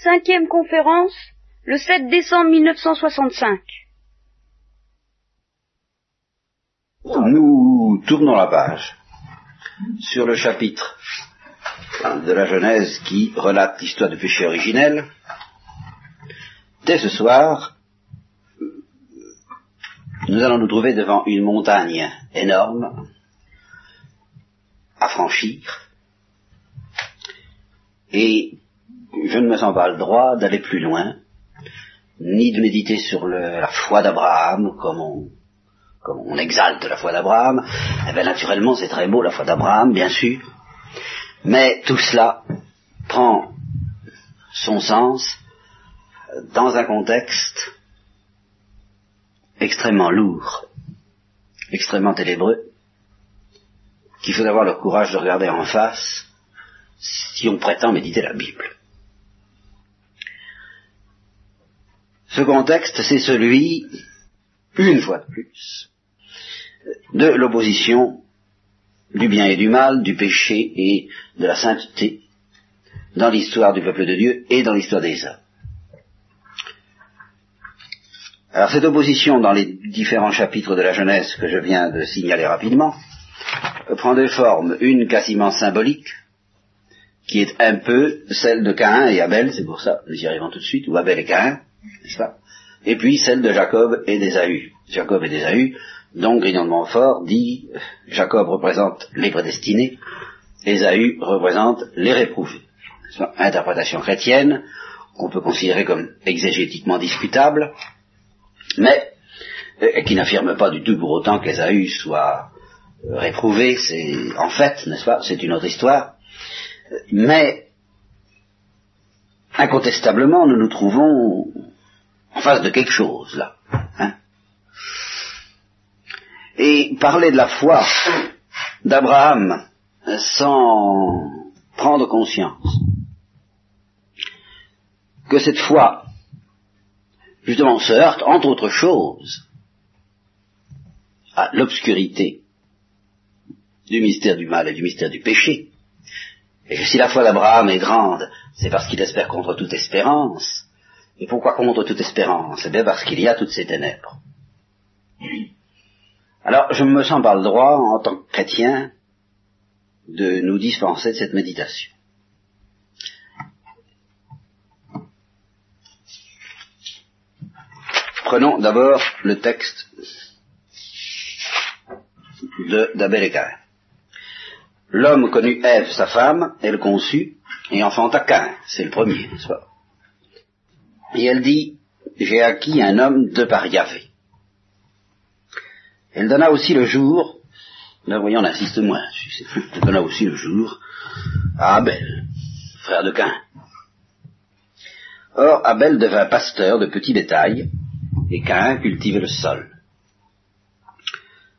Cinquième conférence, le 7 décembre 1965. Nous tournons la page sur le chapitre de la Genèse qui relate l'histoire du péché originel. Dès ce soir, nous allons nous trouver devant une montagne énorme à franchir et je ne me sens pas le droit d'aller plus loin, ni de méditer sur la foi d'Abraham, comme on, exalte la foi d'Abraham. Eh bien, naturellement, c'est très beau la foi d'Abraham, bien sûr. Mais tout cela prend son sens dans un contexte extrêmement lourd, extrêmement ténébreux, qu'il faut avoir le courage de regarder en face si on prétend méditer la Bible. Ce contexte, c'est celui, une fois de plus, de l'opposition du bien et du mal, du péché et de la sainteté dans l'histoire du peuple de Dieu et dans l'histoire des hommes. Alors cette opposition dans les différents chapitres de la Genèse que je viens de signaler rapidement prend deux formes, une quasiment symbolique, qui est un peu celle de Caïn et Abel, c'est pour ça, nous y arrivons tout de suite, ou Abel et Caïn, Et puis celle de Jacob et d'Ésaü. Jacob et d'Ésaü, dont Grignon de Montfort dit Jacob représente les prédestinés, Ésaü représente les réprouvés. Interprétation chrétienne, qu'on peut considérer comme exégétiquement discutable, mais euh, qui n'affirme pas du tout pour autant qu'Ésaü soit euh, réprouvé, c'est en fait, n'est-ce pas, c'est une autre histoire, mais, incontestablement, nous nous trouvons en face de quelque chose, là. Hein. Et parler de la foi d'Abraham sans prendre conscience que cette foi, justement, se heurte, entre autres choses, à l'obscurité du mystère du mal et du mystère du péché, et si la foi d'Abraham est grande, c'est parce qu'il espère contre toute espérance. Et pourquoi contre toute espérance? Eh bien parce qu'il y a toutes ces ténèbres. Alors, je me sens pas le droit, en tant que chrétien, de nous dispenser de cette méditation. Prenons d'abord le texte d'Abel et. L'homme connut Ève, sa femme, elle conçut, et enfanta Cain, c'est le premier, n'est-ce pas? Et elle dit, j'ai acquis un homme de par Yahvé. Elle donna aussi le jour, là voyons, on insiste moins, elle donna aussi le jour à Abel, frère de Cain. Or, Abel devint pasteur de petit bétail, et Cain cultivait le sol.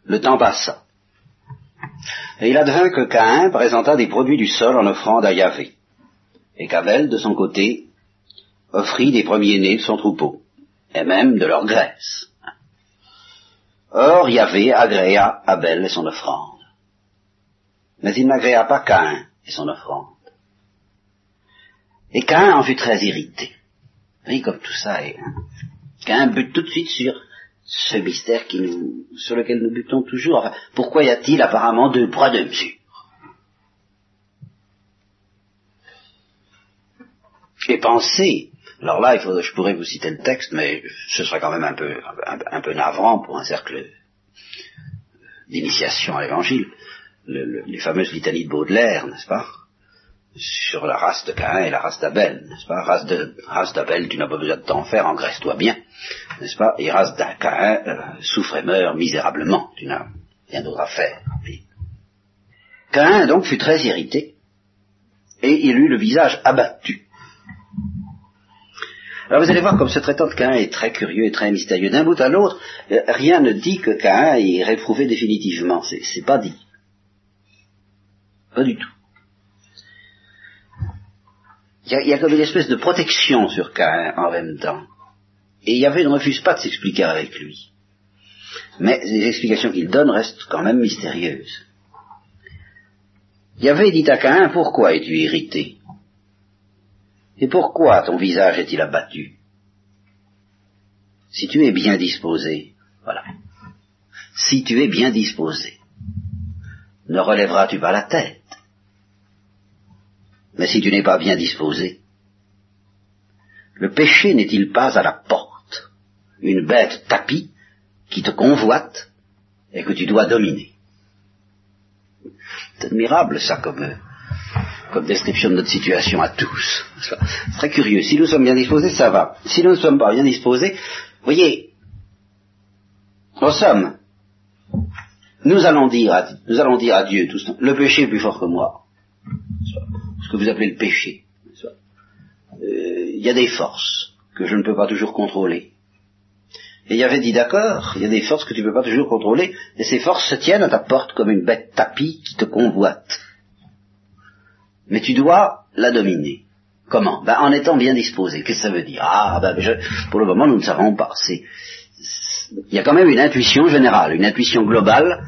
Le temps passa. Et il advint que Caïn présenta des produits du sol en offrande à Yahvé, et qu'Abel, de son côté, offrit des premiers-nés de son troupeau, et même de leur graisse. Or Yahvé agréa Abel et son offrande. Mais il n'agréa pas Caïn et son offrande. Et Caïn en fut très irrité. Oui, comme tout ça est. Hein. Caïn bute tout de suite sur ce mystère qui sur lequel nous butons toujours. Enfin, pourquoi y a-t-il apparemment deux poids, deux mesures Et pensez, alors là, je pourrais vous citer le texte, mais ce serait quand même un peu, un, peu navrant pour un cercle d'initiation à l'évangile. les fameuses litanies de Baudelaire, n'est-ce pas sur la race de Caïn et la race d'Abel, n'est-ce pas Race de race d'Abel, tu n'as pas besoin de t'en faire, engraisse-toi bien, n'est-ce pas Et race d'un Caïn euh, souffre et meurt misérablement, tu n'as rien d'autre à faire. Caïn donc fut très irrité et il eut le visage abattu. Alors vous allez voir comme ce traitant de Caïn est très curieux et très mystérieux. D'un bout à l'autre, euh, rien ne dit que Caïn est réprouvé définitivement. C'est pas dit. Pas du tout. Il y, a comme une espèce de protection sur Cain en même temps. Et Yahvé ne refuse pas de s'expliquer avec lui. Mais les explications qu'il donne restent quand même mystérieuses. Yahvé dit à Cain, pourquoi es-tu irrité? Et pourquoi ton visage est-il abattu? Si tu es bien disposé, voilà. Si tu es bien disposé, ne relèveras-tu pas la tête? Mais si tu n'es pas bien disposé, le péché n'est-il pas à la porte, une bête tapie qui te convoite et que tu dois dominer. C'est admirable ça comme, comme description de notre situation à tous. C'est très curieux. Si nous sommes bien disposés, ça va. Si nous ne sommes pas bien disposés, voyez, en somme, nous allons dire à, nous allons dire à Dieu tout ce le péché est plus fort que moi. Ce que vous appelez le péché. Euh, il y a des forces que je ne peux pas toujours contrôler. Et il avait dit d'accord, il y a des forces que tu ne peux pas toujours contrôler, et ces forces se tiennent à ta porte comme une bête tapis qui te convoite. Mais tu dois la dominer. Comment? Ben, En étant bien disposé. Qu'est-ce que ça veut dire? Ah, ben, je, pour le moment, nous ne savons pas. C'est, il y a quand même une intuition générale, une intuition globale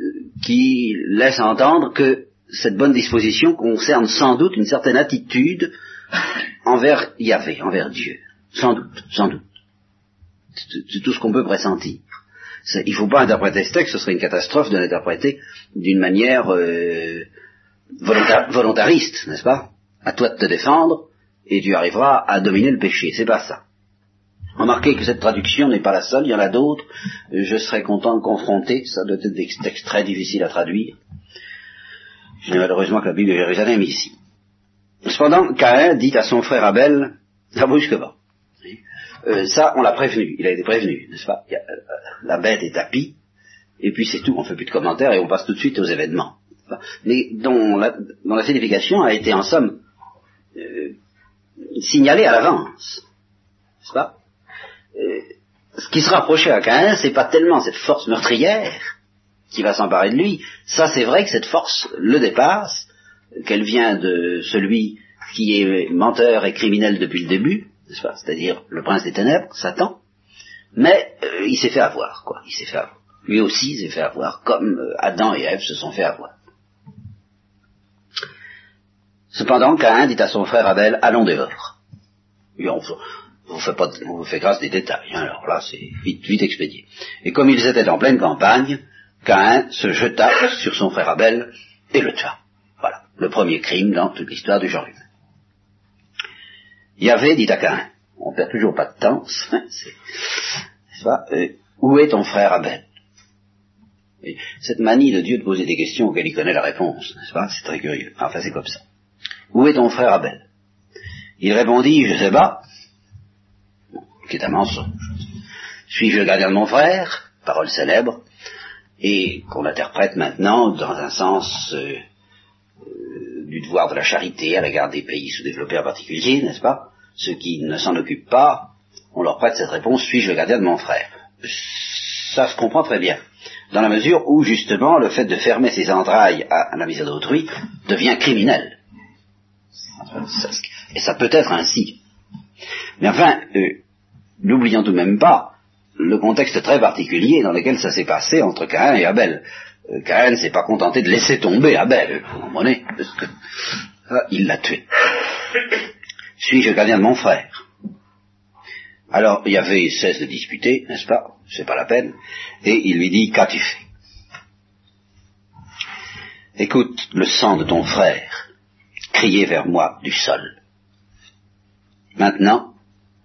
euh, qui laisse entendre que cette bonne disposition concerne sans doute une certaine attitude envers Yahvé, envers Dieu. Sans doute, sans doute. C'est tout ce qu'on peut pressentir. Il ne faut pas interpréter ce texte, ce serait une catastrophe de l'interpréter d'une manière euh, volontariste, n'est-ce pas? À toi de te défendre et tu arriveras à dominer le péché. C'est pas ça. Remarquez que cette traduction n'est pas la seule, il y en a d'autres. Je serais content de confronter, ça doit être des textes très difficiles à traduire. Je n'ai malheureusement que la Bible de Jérusalem ici. Cependant, Caïn dit à son frère Abel, ça brusque pas. Euh, ça, on l'a prévenu, il a été prévenu, n'est-ce pas? Euh, La bête est tapie, et puis c'est tout, on fait plus de commentaires et on passe tout de suite aux événements. Mais dont la, dont la signification a été en somme euh, signalée à l'avance, n'est-ce pas? Euh, ce qui se rapprochait à Caïn, c'est pas tellement cette force meurtrière qui va s'emparer de lui. Ça, c'est vrai que cette force le dépasse, qu'elle vient de celui qui est menteur et criminel depuis le début, C'est-à-dire le prince des ténèbres, Satan. Mais euh, il s'est fait avoir, quoi. Il s'est fait avoir. Lui aussi s'est fait avoir, comme euh, Adam et Ève se sont fait avoir. Cependant, Caïn dit à son frère Abel, allons dehors on fait pas, on vous fait grâce des détails. Hein. alors là, c'est vite, vite expédié. Et comme ils étaient en pleine campagne, Caïn se jeta sur son frère Abel et le tua. Voilà, le premier crime dans toute l'histoire du genre humain. Yahvé dit à Caïn, on perd toujours pas de temps, c'est, euh, où est ton frère Abel? Et Cette manie de Dieu de poser des questions auxquelles il connaît la réponse, n'est-ce pas? C'est très curieux. Enfin, c'est comme ça. Où est ton frère Abel? Il répondit, je sais pas, qui est un mensonge. Suis-je le gardien de mon frère? Parole célèbre, et qu'on interprète maintenant dans un sens euh, euh, du devoir de la charité à l'égard des pays sous-développés en particulier, n'est-ce pas? Ceux qui ne s'en occupent pas, on leur prête cette réponse, suis-je le gardien de mon frère? Ça se comprend très bien, dans la mesure où justement le fait de fermer ses entrailles à, la misère d'autrui devient criminel. Et ça peut être ainsi. Mais enfin, euh, N'oublions tout de même pas le contexte très particulier dans lequel ça s'est passé entre Caïn et Abel. Euh, Caïn ne s'est pas contenté de laisser tomber Abel, vous Parce que ah, il l'a tué. Suis-je gardien de mon frère? Alors, il y avait cesse de disputer, n'est-ce pas? C'est pas la peine. Et il lui dit, qu'as-tu fait? Écoute le sang de ton frère crier vers moi du sol. Maintenant,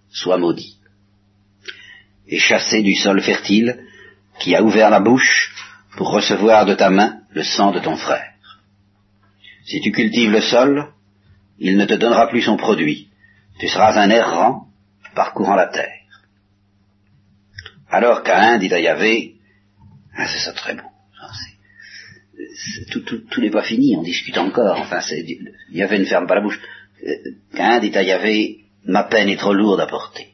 sois maudit et chassé du sol fertile qui a ouvert la bouche pour recevoir de ta main le sang de ton frère. Si tu cultives le sol, il ne te donnera plus son produit. Tu seras un errant parcourant la terre. Alors Caïn dit à Yahvé, ah, c'est ça très bon. Tout, n'est pas fini, on discute encore. Enfin, Yahvé ne ferme pas la bouche. Caïn dit à Yahvé, ma peine est trop lourde à porter.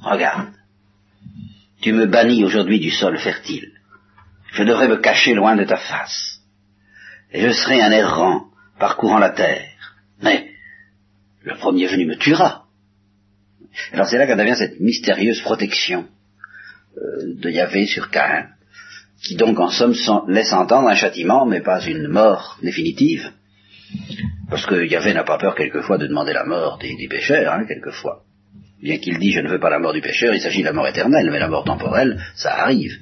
Regarde, tu me bannis aujourd'hui du sol fertile. Je devrais me cacher loin de ta face. Et je serai un errant parcourant la terre. Mais le premier venu me tuera. Alors c'est là qu'intervient cette mystérieuse protection euh, de Yahvé sur Caïn, qui donc en somme laisse entendre un châtiment, mais pas une mort définitive. Parce que Yahvé n'a pas peur quelquefois de demander la mort des, pécheurs, hein, quelquefois. Bien qu'il dit je ne veux pas la mort du pécheur, il s'agit de la mort éternelle, mais la mort temporelle, ça arrive.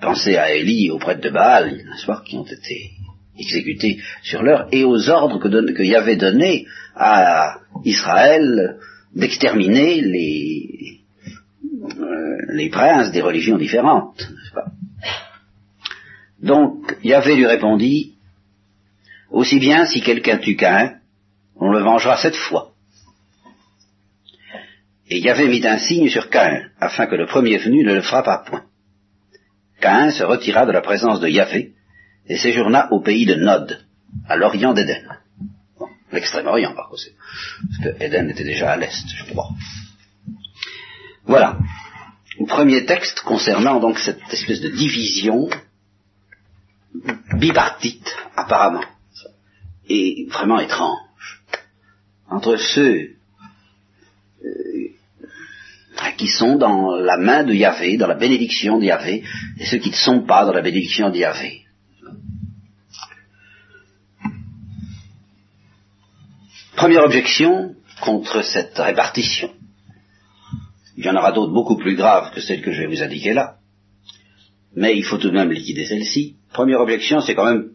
Pensez à Élie, aux prêtres de Baal, n'est-ce pas, qui ont été exécutés sur l'heure, et aux ordres que, Yahvé donnait à Israël d'exterminer les, euh, princes des religions différentes, Donc, Yahvé lui répondit, aussi bien si quelqu'un tue qu'un, on le vengera cette fois. Et Yahvé mit un signe sur Caïn, afin que le premier venu ne le frappât point. Caïn se retira de la présence de Yahvé, et séjourna au pays de Nod, à l'orient d'Éden. L'extrême-orient, par contre, parce que Éden était déjà à l'est, je crois. Voilà. Premier texte concernant donc cette espèce de division bipartite, apparemment, et vraiment étrange, entre ceux euh, qui sont dans la main de Yahvé, dans la bénédiction de Yahvé, et ceux qui ne sont pas dans la bénédiction de Yahvé. Première objection contre cette répartition. Il y en aura d'autres beaucoup plus graves que celles que je vais vous indiquer là. Mais il faut tout de même liquider celle-ci. Première objection, c'est quand même,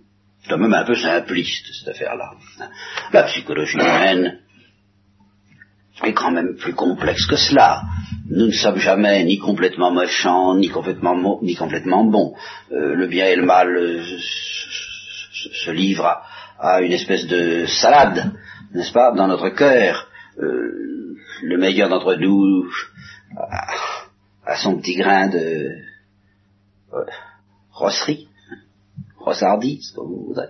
quand même un peu simpliste, cette affaire-là. La psychologie humaine est quand même plus complexe que cela. Nous ne sommes jamais ni complètement méchants, ni complètement, ni complètement bons. Euh, le bien et le mal euh, se, livrent à, une espèce de salade n'est-ce pas, dans notre cœur, euh, le meilleur d'entre nous a, son petit grain de rosserie, rossardie, ce que vous voudrez,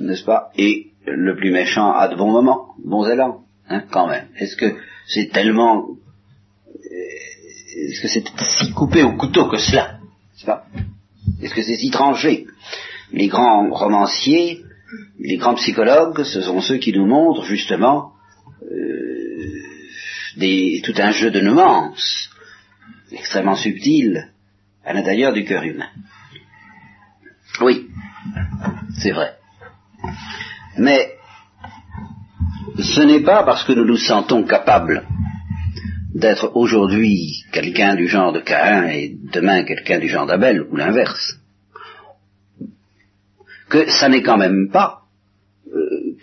n'est-ce pas, et le plus méchant a de bons moments, bons élans, hein, quand même. Est-ce que c'est tellement, euh, est-ce que c'est si coupé au couteau que cela, n'est-ce pas? Est-ce que c'est si tranché? Les grands romanciers les grands psychologues, ce sont ceux qui nous montrent justement euh, tout un jeu de nuances extrêmement subtil à l'intérieur du cœur humain. Oui, c'est vrai. Mais ce n'est pas parce que nous nous sentons capables d'être aujourd'hui quelqu'un du genre de Caïn et demain quelqu'un du genre d'Abel, ou l'inverse, que ça n'est quand même pas. Euh,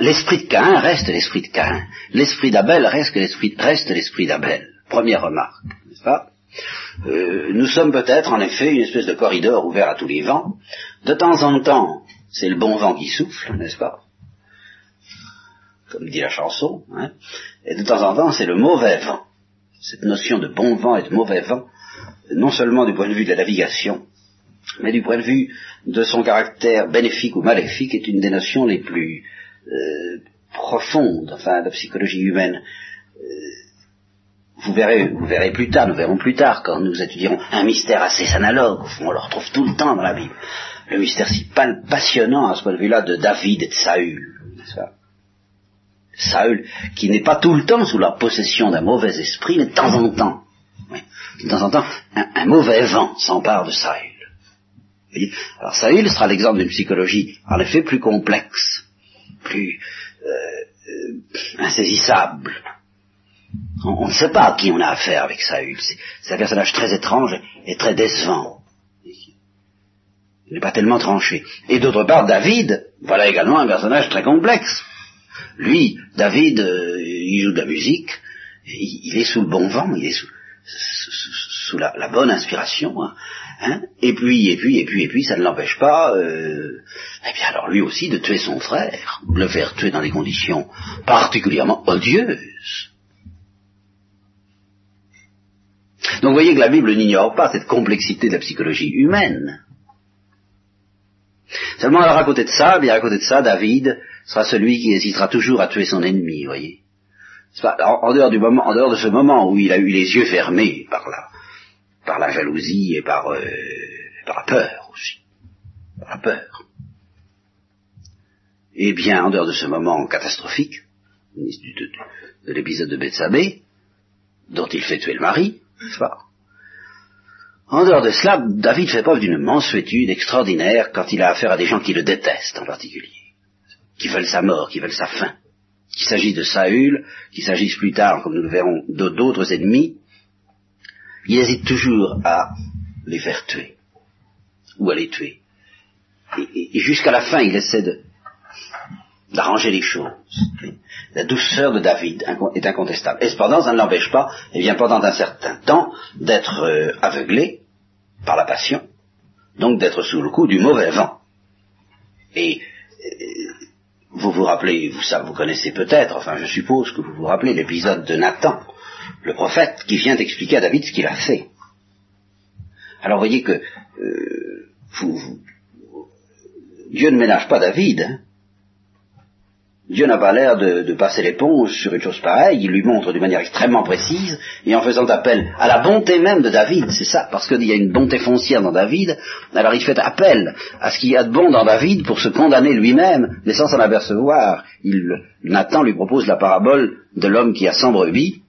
l'esprit de Caïn reste l'esprit de Caïn. L'esprit d'Abel reste l'esprit reste l'esprit d'Abel. Première remarque, n'est-ce pas? Euh, Nous sommes peut-être en effet une espèce de corridor ouvert à tous les vents. De temps en temps, c'est le bon vent qui souffle, n'est-ce pas? Comme dit la chanson. Hein et de temps en temps, c'est le mauvais vent. Cette notion de bon vent et de mauvais vent, non seulement du point de vue de la navigation, mais du point de vue de son caractère bénéfique ou maléfique, est une des notions les plus euh, profondes, enfin, de la psychologie humaine. Euh, vous verrez, vous verrez plus tard, nous verrons plus tard, quand nous étudierons un mystère assez analogue, on le retrouve tout le temps dans la Bible. Le mystère si passionnant à ce point de vue-là de David et de Saül, Saül, qui n'est pas tout le temps sous la possession d'un mauvais esprit, mais de temps en temps, de temps en temps, un mauvais vent s'empare de Saül. Alors Saül sera l'exemple d'une psychologie en effet plus complexe, plus euh, euh, insaisissable. On, ne sait pas à qui on a affaire avec Saül. C'est un personnage très étrange et très décevant. Il n'est pas tellement tranché. Et d'autre part, David, voilà également un personnage très complexe. Lui, David, euh, il joue de la musique, il, est sous le bon vent, il est sous, la, bonne inspiration. Hein. Hein? Et puis, et puis, et puis, et puis, ça ne l'empêche pas, euh, eh bien alors lui aussi de tuer son frère, de le faire tuer dans des conditions particulièrement odieuses. Donc vous voyez que la Bible n'ignore pas cette complexité de la psychologie humaine. Seulement alors à côté de ça, bien à côté de ça, David sera celui qui hésitera toujours à tuer son ennemi, voyez. En, dehors du moment, en dehors de ce moment où il a eu les yeux fermés par là par la jalousie et par, euh, la peur aussi. Par la peur. Et bien, en dehors de ce moment catastrophique, de, l'épisode de Bethsabée, dont il fait tuer le mari, En dehors de cela, David fait preuve d'une mansuétude extraordinaire quand il a affaire à des gens qui le détestent en particulier. qui veulent sa mort, qui veulent sa fin. Qu'il s'agisse de Saül, qu'il s'agisse plus tard, comme nous le verrons, d'autres ennemis, il hésite toujours à les faire tuer, ou à les tuer. Et, jusqu'à la fin, il essaie d'arranger les choses. La douceur de David est incontestable. Et cependant, ça ne l'empêche pas, eh bien, pendant un certain temps, d'être euh, aveuglé par la passion, donc d'être sous le coup du mauvais vent. Et euh, vous vous rappelez, vous, ça, vous connaissez peut-être, enfin je suppose que vous vous rappelez l'épisode de Nathan, le prophète, qui vient d'expliquer à David ce qu'il a fait. Alors voyez que euh, Dieu ne ménage pas David. Hein. Dieu n'a pas l'air de, passer l'éponge sur une chose pareille, il lui montre d'une manière extrêmement précise, et en faisant appel à la bonté même de David, c'est ça, parce qu'il y a une bonté foncière dans David, alors il fait appel à ce qu'il y a de bon dans David pour se condamner lui-même, mais sans s'en apercevoir. Il, Nathan lui propose la parabole de l'homme qui a 100 brebis,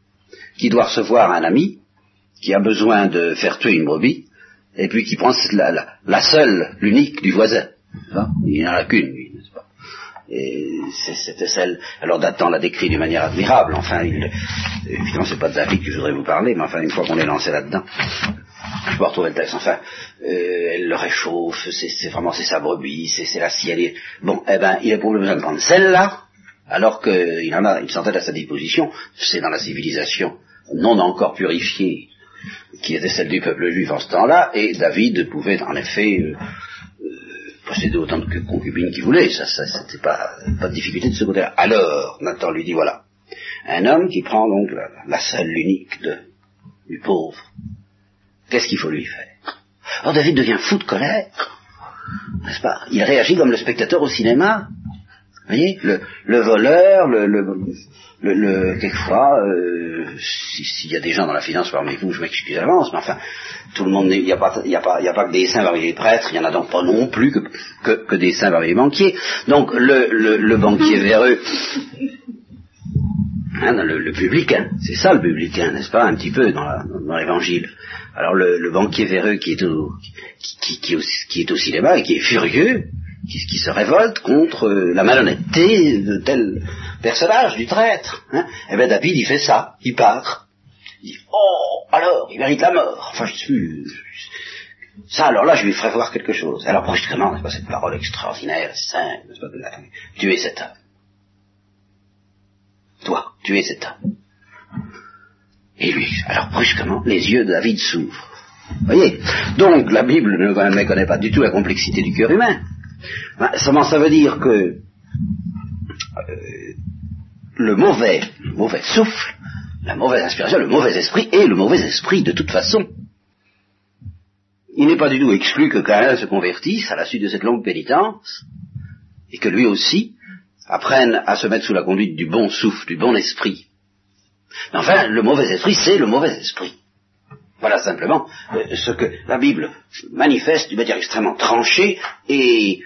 qui doit recevoir un ami, qui a besoin de faire tuer une brebis, et puis qui prend la, seule, l'unique du voisin. Il n'en a qu'une, c'était celle. Alors Nathan l'a décrit d'une manière admirable. Enfin, il, évidemment, c'est pas de David que je voudrais vous parler, mais enfin, une fois qu'on est lancé là-dedans, je peux retrouver le texte. Enfin, euh, elle le réchauffe. C'est vraiment c'est sa brebis, c'est la sienne. Bon, eh ben, il a pour besoin de prendre celle-là, alors qu'il en a une centaine à sa disposition. C'est dans la civilisation non encore purifiée qui était celle du peuple juif en ce temps-là, et David pouvait en effet euh, posséder autant de concubines qu'il voulait, ça, ça c'était pas, pas de difficulté de ce côté-là. Alors, Nathan lui dit, voilà, un homme qui prend donc la, seule, l'unique du pauvre, qu'est-ce qu'il faut lui faire? Alors David devient fou de colère, n'est-ce pas? Il réagit comme le spectateur au cinéma, vous voyez, le, le voleur, le, le, le, quelquefois, euh, s'il y a des gens dans la finance parmi vous, je m'excuse d'avance, mais enfin, tout le monde, il n'y a, pas, y a, pas, y a pas que des saints parmi les prêtres, il n'y en a donc pas non plus que, que, que des saints parmi les banquiers. Donc le, le, le banquier véreux, hein, le, le, publicain, c'est ça le publicain, n'est-ce pas, un petit peu dans, dans l'évangile. Alors le, le, banquier véreux qui est, au, qui, qui, qui, est au cinéma et qui est furieux, qui, qui, se révolte contre la malhonnêteté de tel personnage, du traître. Hein. Eh bien David, il fait ça, il part. Il dit, oh, alors, il mérite la mort. Enfin, je suis... Ça, alors là, je lui ferai voir quelque chose. Alors, brusquement, n'est-ce pas cette parole extraordinaire, simple, n'est-ce pas, de la... Tu es cet homme. Toi, tu es cet homme. Et lui, alors brusquement, les yeux de David s'ouvrent. Vous voyez? Donc, la Bible ne méconnaît pas du tout la complexité du cœur humain. Ben, ça veut dire que euh, le mauvais, le mauvais souffle, la mauvaise inspiration, le mauvais esprit est le mauvais esprit de toute façon. Il n'est pas du tout exclu que Caïn se convertisse à la suite de cette longue pénitence, et que lui aussi apprenne à se mettre sous la conduite du bon souffle, du bon esprit. Mais enfin, le mauvais esprit, c'est le mauvais esprit. Voilà simplement euh, ce que la Bible manifeste d'une manière extrêmement tranchée et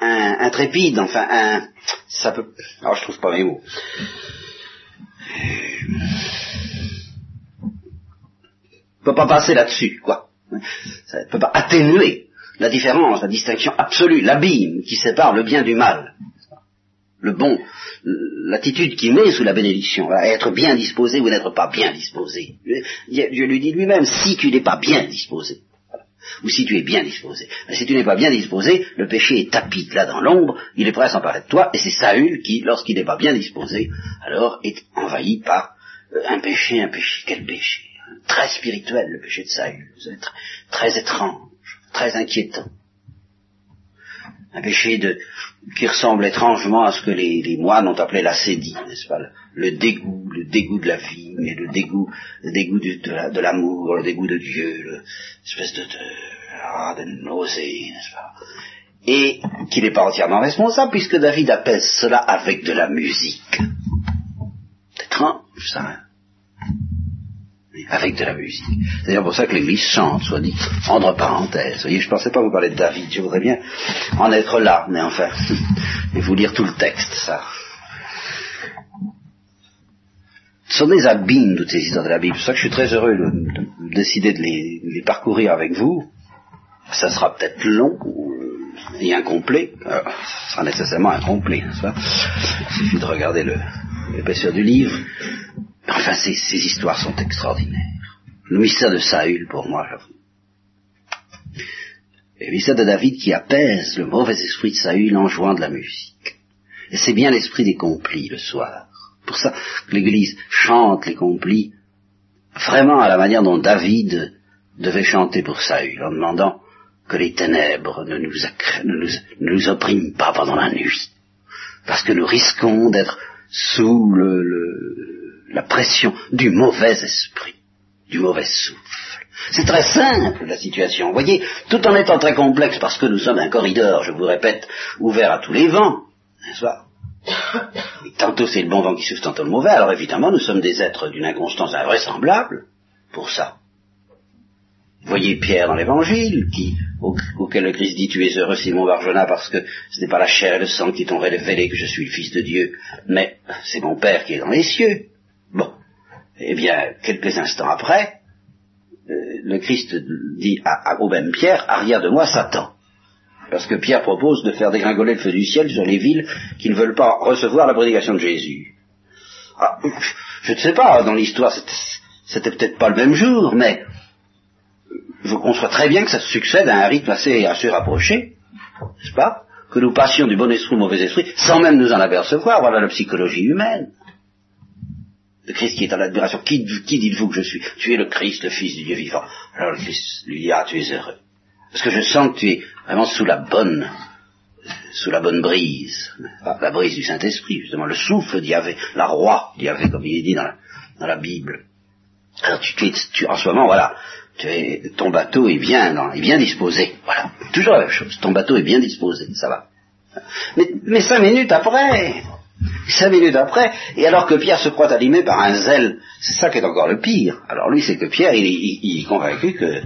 intrépide, enfin, un, ça peut, alors je trouve pas mes mots. ne peut pas passer là-dessus, quoi. Ça ne peut pas atténuer la différence, la distinction absolue, l'abîme qui sépare le bien du mal. Le bon, l'attitude qui met sous la bénédiction, être bien disposé ou n'être pas bien disposé. Dieu lui dit lui-même, si tu n'es pas bien disposé, ou si tu es bien disposé. Mais si tu n'es pas bien disposé, le péché est tapis là dans l'ombre, il est prêt à s'emparer de toi, et c'est Saül qui, lorsqu'il n'est pas bien disposé, alors est envahi par euh, un péché, un péché, quel péché Très spirituel, le péché de Saül, très étrange, très inquiétant un péché qui ressemble étrangement à ce que les, moines ont appelé la sédie, n'est-ce pas? Le, dégoût, le dégoût de la vie, mais le dégoût, le dégoût de, l'amour, le dégoût de Dieu, l'espèce de, de, ah, de nausée, n'est-ce pas? Et qu'il n'est pas entièrement responsable, puisque David apaise cela avec de la musique. C'est étrange, ça. Hein? Avec de la musique. C'est d'ailleurs pour ça que l'Église chante, soit dit, entre parenthèses. Vous voyez, je ne pensais pas vous parler de David, je voudrais bien en être là, mais enfin, et vous lire tout le texte, ça. Ce sont des abîmes, toutes ces histoires de la Bible. C'est pour ça que je suis très heureux de, décider de les, parcourir avec vous. Ça sera peut-être long, et incomplet. Alors, ce sera nécessairement incomplet, n'est-ce pas? Il suffit de regarder l'épaisseur du livre. Enfin, ces, histoires sont extraordinaires. Le mystère de Saül, pour moi, j'avoue. Le mystère de David qui apaise le mauvais esprit de Saül en jouant de la musique. Et c'est bien l'esprit des complis le soir. Pour ça l'Église chante les complis vraiment à la manière dont David devait chanter pour Saül, en demandant que les ténèbres ne nous, ne nous, oppriment pas pendant la nuit, parce que nous risquons d'être sous le, la pression du mauvais esprit, du mauvais souffle. C'est très simple la situation. Vous voyez, tout en étant très complexe, parce que nous sommes un corridor, je vous répète, ouvert à tous les vents, n'est-ce Tantôt c'est le bon vent qui souffle, tantôt le mauvais. Alors évidemment, nous sommes des êtres d'une inconstance invraisemblable pour ça. Voyez Pierre dans l'Évangile, qui, auquel le Christ dit Tu es heureux, Simon Barjona, parce que ce n'est pas la chair et le sang qui t'ont révélé que je suis le Fils de Dieu, mais c'est mon Père qui est dans les cieux. Eh bien, quelques instants après, euh, le Christ dit à, même Pierre Arrière de moi, Satan. Parce que Pierre propose de faire dégringoler le feu du ciel sur les villes qui ne veulent pas recevoir la prédication de Jésus. Ah, je ne sais pas, dans l'histoire, c'était peut-être pas le même jour, mais je conçois très bien que ça succède à un rythme assez, assez rapproché, n'est-ce pas? Que nous passions du bon esprit au mauvais esprit, sans même nous en apercevoir, voilà la psychologie humaine. Le Christ qui est en admiration, qui, qui dites-vous que je suis? Tu es le Christ, le Fils du Dieu vivant. Alors le Christ lui dit, ah, tu es heureux. Parce que je sens que tu es vraiment sous la bonne, sous la bonne brise, la brise du Saint-Esprit, justement, le souffle d'Yahvé, la roi d'Yahvé, comme il est dit dans la, dans la Bible. Alors tu, tu, tu, en ce moment, voilà, ton bateau est bien, est bien disposé. Voilà, toujours la même chose. Ton bateau est bien disposé, ça va. Mais, cinq minutes après, cinq minutes après, et alors que Pierre se croit animé par un zèle, c'est ça qui est encore le pire. Alors lui, c'est que Pierre, il, est convaincu que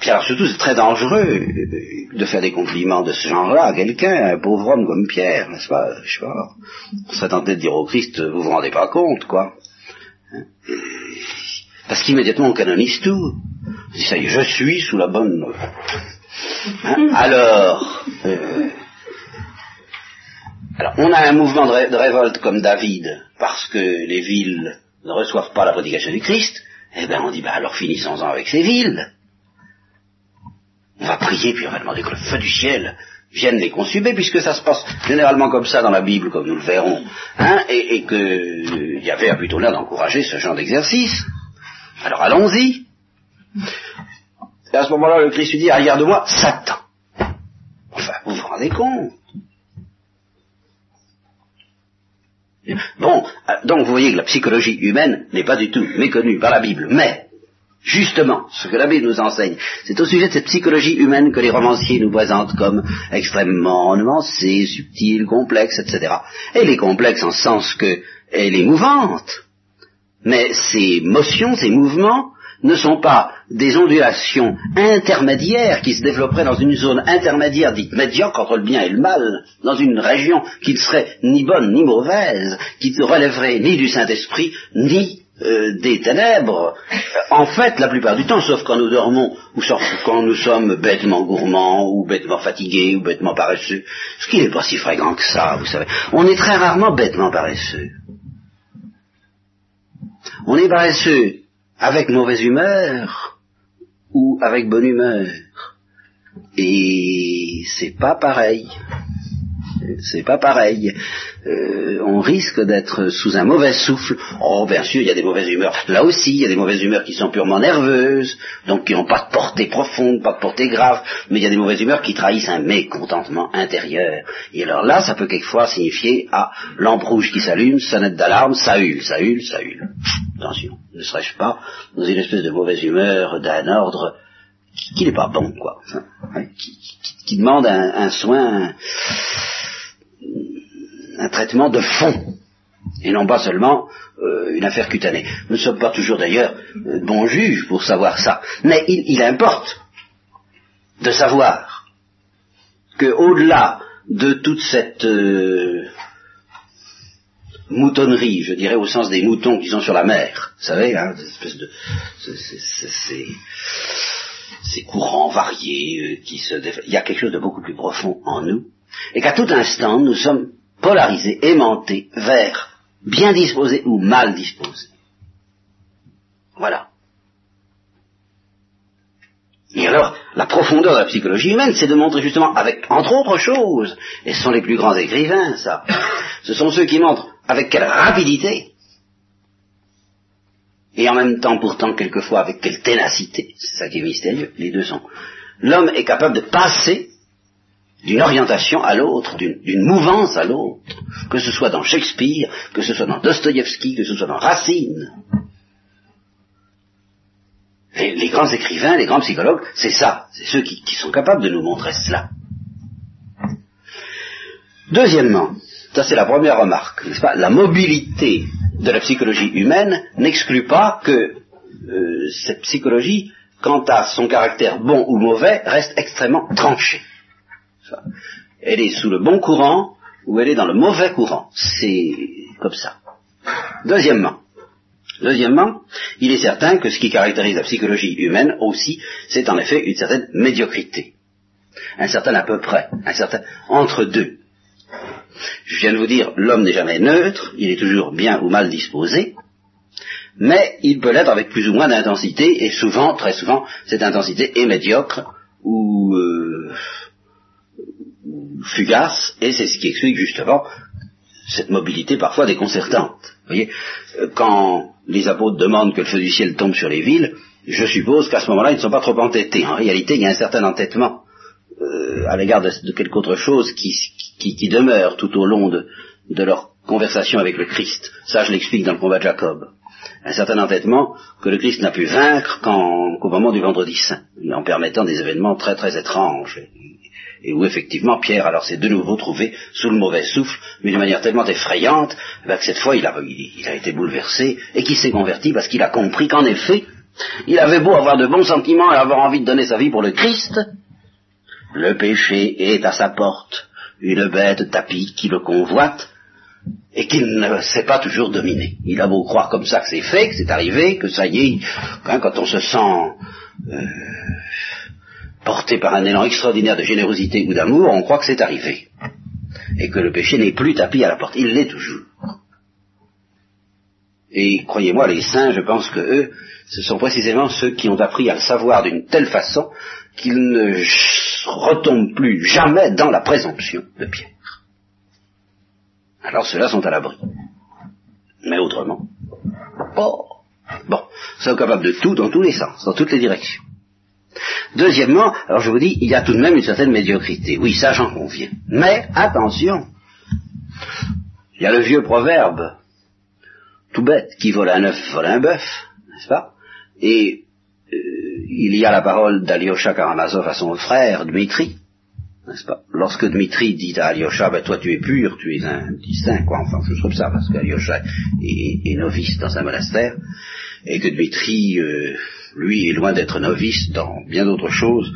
Pierre, surtout, c'est très dangereux de faire des compliments de ce genre-là à quelqu'un, un pauvre homme comme Pierre, n'est-ce pas Je sais pas. On serait tenté de dire au Christ, vous vous rendez pas compte, quoi. Parce qu'immédiatement on canonise tout. Ça y est, je suis sous la bonne. Hein? Alors, euh, alors, on a un mouvement de, révolte comme David, parce que les villes ne reçoivent pas la prédication du Christ. Eh bien, on dit, bah alors finissons-en avec ces villes. On va prier, puis on va demander que le feu du ciel vienne les consumer, puisque ça se passe généralement comme ça dans la Bible, comme nous le verrons, hein, et, et qu'il y avait plutôt l'air d'encourager ce genre d'exercice. Alors allons-y. Et à ce moment-là, le Christ lui dit, regarde-moi, Satan. Enfin, vous vous rendez compte? Bon, euh, donc vous voyez que la psychologie humaine n'est pas du tout méconnue par la Bible, mais justement, ce que la Bible nous enseigne, c'est au sujet de cette psychologie humaine que les romanciers nous présentent comme extrêmement nuancée, subtile, complexe, etc. Elle est complexe en sens que elle est mouvante, mais ces motions, ces mouvements, ne sont pas des ondulations intermédiaires qui se développeraient dans une zone intermédiaire dite médiocre entre le bien et le mal, dans une région qui ne serait ni bonne ni mauvaise, qui ne relèverait ni du Saint-Esprit, ni euh, des ténèbres. En fait, la plupart du temps, sauf quand nous dormons, ou quand nous sommes bêtement gourmands, ou bêtement fatigués, ou bêtement paresseux, ce qui n'est pas si fréquent que ça, vous savez. On est très rarement bêtement paresseux. On est paresseux avec mauvaise humeur ou avec bonne humeur. Et c'est pas pareil c'est pas pareil. Euh, on risque d'être sous un mauvais souffle. Oh, bien sûr, il y a des mauvaises humeurs. Là aussi, il y a des mauvaises humeurs qui sont purement nerveuses, donc qui n'ont pas de portée profonde, pas de portée grave, mais il y a des mauvaises humeurs qui trahissent un mécontentement intérieur. Et alors là, ça peut quelquefois signifier, ah, lampe rouge qui s'allume, sonnette d'alarme, ça hule, ça hule, ça hule. Attention, ne serais-je pas dans une espèce de mauvaise humeur d'un ordre qui, n'est pas bon, quoi, qui, demande un soin un traitement de fond, et non pas seulement euh, une affaire cutanée. Nous ne sommes pas toujours d'ailleurs euh, bons juges pour savoir ça, mais il, importe de savoir que au-delà de toute cette euh, moutonnerie, je dirais au sens des moutons qui sont sur la mer, vous savez, hein, espèce de, ces courants variés qui se il y a quelque chose de beaucoup plus profond en nous, et qu'à tout instant nous sommes polarisés, aimantés vers bien disposés ou mal disposés. Voilà. Et alors, la profondeur de la psychologie humaine, c'est de montrer justement, avec, entre autres choses, et ce sont les plus grands écrivains, ça, ce sont ceux qui montrent avec quelle rapidité, et en même temps pourtant quelquefois avec quelle ténacité, c'est ça qui est mystérieux, les deux sont. L'homme est capable de passer d'une orientation à l'autre, d'une mouvance à l'autre, que ce soit dans Shakespeare, que ce soit dans Dostoïevski, que ce soit dans Racine. Les, grands écrivains, les grands psychologues, c'est ça, c'est ceux qui, sont capables de nous montrer cela. Deuxièmement, ça c'est la première remarque, n'est-ce pas? La mobilité de la psychologie humaine n'exclut pas que euh, cette psychologie, quant à son caractère bon ou mauvais, reste extrêmement tranchée. Elle est sous le bon courant ou elle est dans le mauvais courant. C'est comme ça. Deuxièmement, deuxièmement, il est certain que ce qui caractérise la psychologie humaine aussi, c'est en effet une certaine médiocrité. Un certain à peu près, un certain entre deux. Je viens de vous dire, l'homme n'est jamais neutre, il est toujours bien ou mal disposé, mais il peut l'être avec plus ou moins d'intensité, et souvent, très souvent, cette intensité est médiocre ou euh, fugace, et c'est ce qui explique justement cette mobilité parfois déconcertante. Vous voyez, euh, quand les apôtres demandent que le feu du ciel tombe sur les villes, je suppose qu'à ce moment-là, ils ne sont pas trop entêtés. En réalité, il y a un certain entêtement euh, à l'égard de, quelque autre chose qui, qui, demeure tout au long de, leur conversation avec le Christ. Ça, je l'explique dans le combat de Jacob. Un certain entêtement que le Christ n'a pu vaincre qu'au moment du vendredi saint, en permettant des événements très très étranges. Et, où effectivement Pierre alors s'est de nouveau trouvé sous le mauvais souffle, mais d'une manière tellement effrayante, ben, que cette fois il a, il a été bouleversé et qu'il s'est converti parce qu'il a compris qu'en effet, il avait beau avoir de bons sentiments et avoir envie de donner sa vie pour le Christ, le péché est à sa porte, une bête tapis qui le convoite et qu'il ne sait pas toujours dominer. Il a beau croire comme ça que c'est fait, que c'est arrivé, que ça y est, hein, quand on se sent euh, porté par un élan extraordinaire de générosité ou d'amour, on croit que c'est arrivé. Et que le péché n'est plus tapis à la porte. Il l'est toujours. Et croyez-moi, les saints, je pense que eux, ce sont précisément ceux qui ont appris à le savoir d'une telle façon qu'ils ne retombe plus jamais dans la présomption de Pierre. Alors ceux-là sont à l'abri. Mais autrement, oh, bon, sont capables de tout dans tous les sens, dans toutes les directions. Deuxièmement, alors je vous dis, il y a tout de même une certaine médiocrité. Oui, ça j'en conviens. Mais attention, il y a le vieux proverbe, tout bête, qui vole un œuf, vole un bœuf, n'est-ce pas? Et il y a la parole d'Alyosha Karamazov à son frère, Dmitri, n'est-ce pas? Lorsque Dmitri dit à Alyosha, ben toi tu es pur, tu es un distinct, quoi, enfin je trouve ça, parce qu'Alyosha est, novice dans un monastère, et que Dmitri, euh, lui, est loin d'être novice dans bien d'autres choses,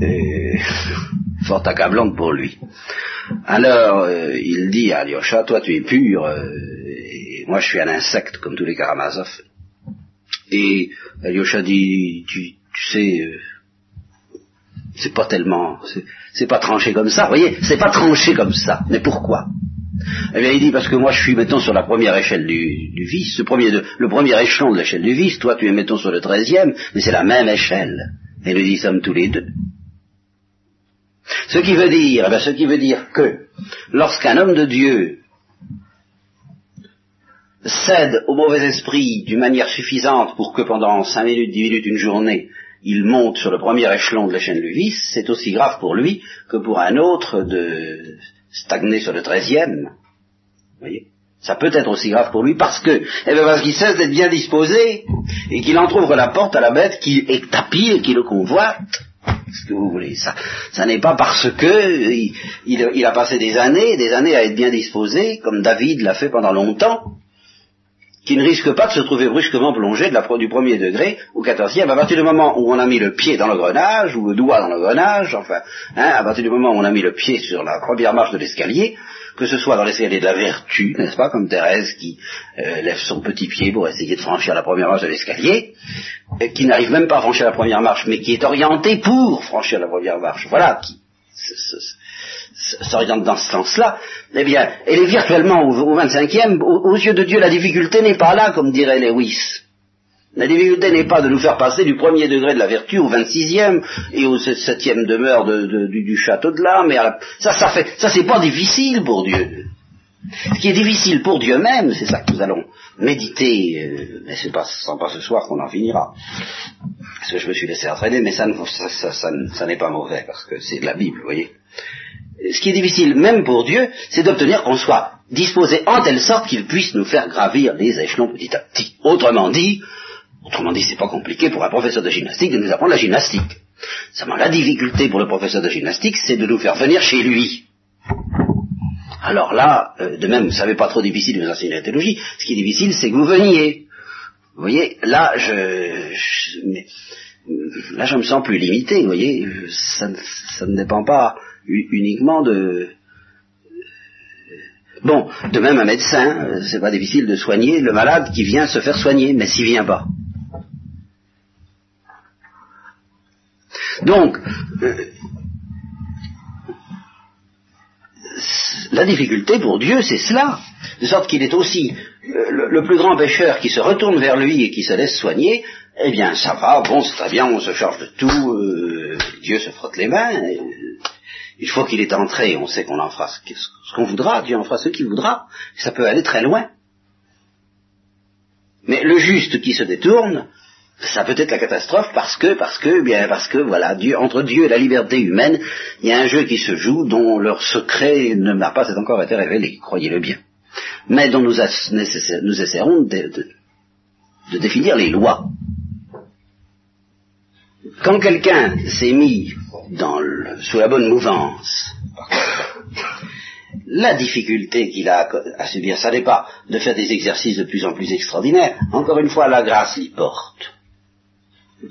fort accablante pour lui. Alors, euh, il dit à Alyosha, toi tu es pur, euh, et moi je suis un insecte comme tous les Karamazov, et Alyosha dit, tu, sais, euh, c'est pas tellement, c'est pas tranché comme ça, voyez, c'est pas tranché comme ça. Mais pourquoi? Eh bien, il dit parce que moi je suis, mettons, sur la première échelle du, vice, le premier, le premier échelon de l'échelle du vice, toi tu es, mettons, sur le treizième, mais c'est la même échelle. Et nous y sommes tous les deux. Ce qui veut dire, eh bien, ce qui veut dire que lorsqu'un homme de Dieu cède au mauvais esprit d'une manière suffisante pour que pendant cinq minutes, dix minutes, une journée, il monte sur le premier échelon de l'échelle du vice, c'est aussi grave pour lui que pour un autre de stagner sur le treizième. Vous voyez ça peut être aussi grave pour lui parce que, eh bien parce qu'il cesse d'être bien disposé et qu'il entr'ouvre la porte à la bête qui est tapie et qui le convoite. Ce que vous voulez, ça, ça n'est pas parce que il, il, a passé des années, des années à être bien disposé, comme David l'a fait pendant longtemps, qui ne risque pas de se trouver brusquement plongé du premier degré au quatorzième, à partir du moment où on a mis le pied dans le grenage, ou le doigt dans le grenage, enfin, hein, à partir du moment où on a mis le pied sur la première marche de l'escalier, que ce soit dans l'escalier de la vertu, n'est-ce pas, comme Thérèse qui euh, lève son petit pied pour essayer de franchir la première marche de l'escalier, qui n'arrive même pas à franchir la première marche, mais qui est orienté pour franchir la première marche. Voilà, qui s'oriente dans ce sens-là, eh bien, elle est virtuellement au, 25e, aux, yeux de Dieu, la difficulté n'est pas là, comme dirait Lewis. La difficulté n'est pas de nous faire passer du premier degré de la vertu au 26e et au 7e demeure du, château de l'âme. Ça, ça fait, ça c'est pas difficile pour Dieu. Ce qui est difficile pour Dieu même, c'est ça que nous allons méditer, euh, mais c'est pas, sans pas ce soir qu'on en finira. Parce que je me suis laissé entraîner, mais ça n'est pas mauvais, parce que c'est de la Bible, vous voyez. Ce qui est difficile, même pour Dieu, c'est d'obtenir qu'on soit disposé en telle sorte qu'il puisse nous faire gravir les échelons petit à petit. Autrement dit, Autrement dit, c'est pas compliqué pour un professeur de gymnastique de nous apprendre la gymnastique. Seulement, la difficulté pour le professeur de gymnastique, c'est de nous faire venir chez lui. Alors là, euh, de même, ça n'est pas trop difficile de nous enseigner la théologie. Ce qui est difficile, c'est que vous veniez. Vous voyez, là, je, là, je me sens plus limité. Vous voyez, ça, ça ne dépend pas uniquement de. Bon, de même un médecin, euh, c'est pas difficile de soigner le malade qui vient se faire soigner, mais s'il vient pas. Donc, euh, la difficulté pour Dieu, c'est cela. De sorte qu'il est aussi le, plus grand pécheur qui se retourne vers lui et qui se laisse soigner, eh bien ça va, bon c'est très bien, on se charge de tout, euh, Dieu se frotte les mains, une fois qu'il est entré, on sait qu'on en fera ce, qu'on voudra, Dieu en fera ce qu'il voudra, ça peut aller très loin. Mais le juste qui se détourne, ça peut être la catastrophe parce que, parce que, bien, parce que, voilà, Dieu, entre Dieu et la liberté humaine, il y a un jeu qui se joue dont leur secret ne m'a pas encore été révélé, croyez-le bien. Mais dont nous, nous essaierons de, définir les lois. Quand quelqu'un s'est mis dans sous la bonne mouvance, la difficulté qu'il a à subir, ça n'est pas de faire des exercices de plus en plus extraordinaires. Encore une fois, la grâce l'y porte.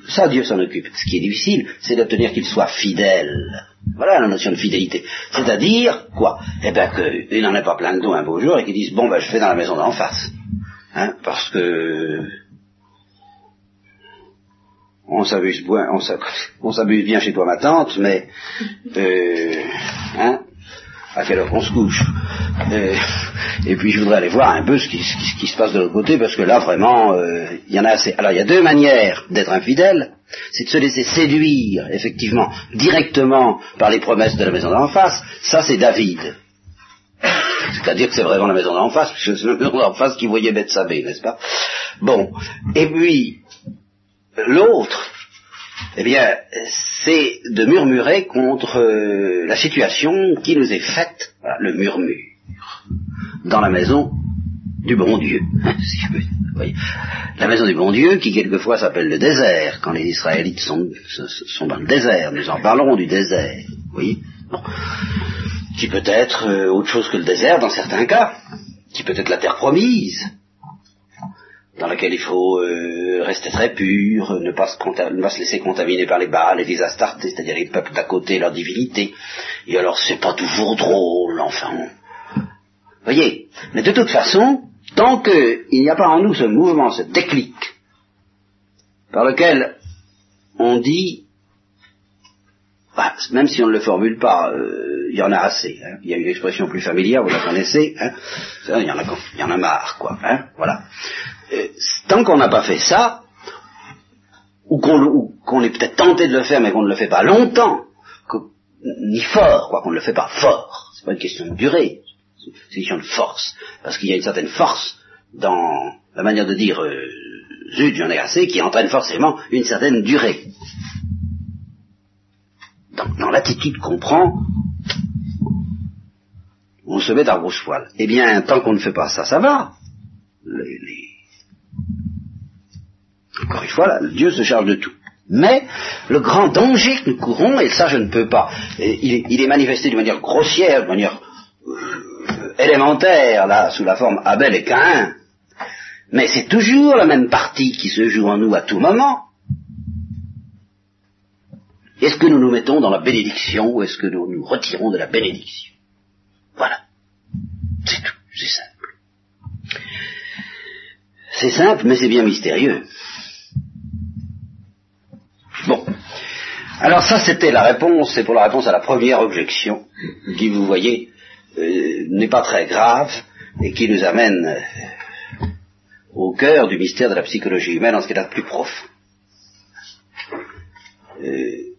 Ça, Dieu s'en occupe. Ce qui est difficile, c'est d'obtenir qu'il soit fidèle. Voilà la notion de fidélité. C'est-à-dire, quoi? Eh bien, qu'il n'en ait pas plein de dos un beau jour et qu'il dise, bon, ben, je fais dans la maison d'en face. Hein, parce que... On s'amuse bien, on bien chez toi, ma tante, mais... Euh, hein, à quelle heure on se couche. Et, puis je voudrais aller voir un peu ce qui, se passe de l'autre côté, parce que là vraiment, euh, il y en a assez. Alors il y a deux manières d'être infidèle, c'est de se laisser séduire, effectivement, directement par les promesses de la maison d'en face. Ça c'est David. C'est-à-dire que c'est vraiment la maison d'en face, puisque c'est la maison d'en face qui voyait Bethsabée, n'est-ce pas? Bon. Et puis, l'autre, eh bien, c'est de murmurer contre euh, la situation qui nous est faite, le murmure, dans la maison du bon Dieu. La maison du bon Dieu qui quelquefois s'appelle le désert, quand les Israélites sont, dans le désert, nous en parlerons du désert, oui, qui peut être euh, autre chose que le désert dans certains cas, qui peut être la terre promise, dans laquelle il faut euh, rester très pur, ne pas, se laisser contaminer par les Baals et les Astartés, c'est-à-dire les peuples d'à côté, leur divinité. Et alors c'est pas toujours drôle, enfin. Voyez, mais de toute façon, tant qu'il n'y a pas en nous ce mouvement, ce déclic, par lequel on dit, bah, même si on ne le formule pas, euh, il y en a assez. Hein. Il y a une expression plus familière, vous la connaissez. Hein. Il, y en a, y en a marre, quoi. Hein. Voilà. Euh, tant qu'on n'a pas fait ça, ou qu'on est peut-être tenté de le faire, mais qu'on ne le fait pas longtemps, ni fort, quoi, qu'on ne le fait pas fort. C'est pas une question de durée, c'est une question de force, parce qu'il y a une certaine force dans la manière de dire euh, zut, j'en ai assez, qui entraîne forcément une certaine durée. Dans, l'attitude qu'on prend, on se met à grosse poil. Eh bien, tant qu'on ne fait pas ça, ça va. Encore une fois, là, Dieu se charge de tout. Mais le grand danger que nous courons, et ça je ne peux pas, il, est manifesté de manière grossière, de manière euh, élémentaire, là, sous la forme Abel et Caïn, mais c'est toujours la même partie qui se joue en nous à tout moment. Est-ce que nous nous mettons dans la bénédiction ou est-ce que nous nous retirons de la bénédiction? Voilà. C'est simple. C'est simple, mais c'est bien mystérieux. Bon. Alors ça, c'était la réponse, c'est pour la réponse à la première objection, qui, vous voyez, euh, n'est pas très grave, et qui nous amène euh, au cœur du mystère de la psychologie humaine en ce qui est le plus profond. Euh,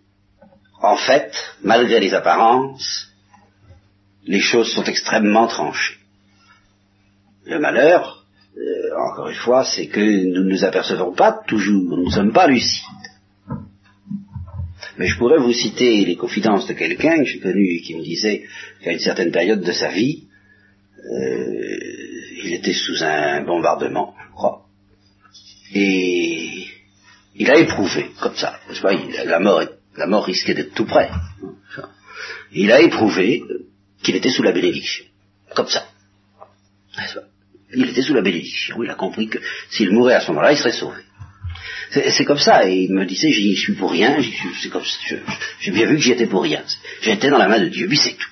en fait, malgré les apparences, les choses sont extrêmement tranchées. Le malheur, encore une fois, c'est que nous ne nous apercevons pas toujours, nous ne sommes pas lucides. Mais je pourrais vous citer les confidences de quelqu'un que j'ai connu qui me disait qu'à une certaine période de sa vie, euh, il était sous un bombardement, je crois. Et il a éprouvé, comme ça, pas, la, mort, la mort risquait d'être tout près. Il a éprouvé qu'il était sous la bénédiction, comme ça. Il était sous la bénédiction, il a compris que s'il mourait à ce moment-là, il serait sauvé. C'est comme ça, et il me disait, j'y suis pour rien, c'est comme j'ai bien vu que j'y étais pour rien. J'étais dans la main de Dieu, puis c'est tout.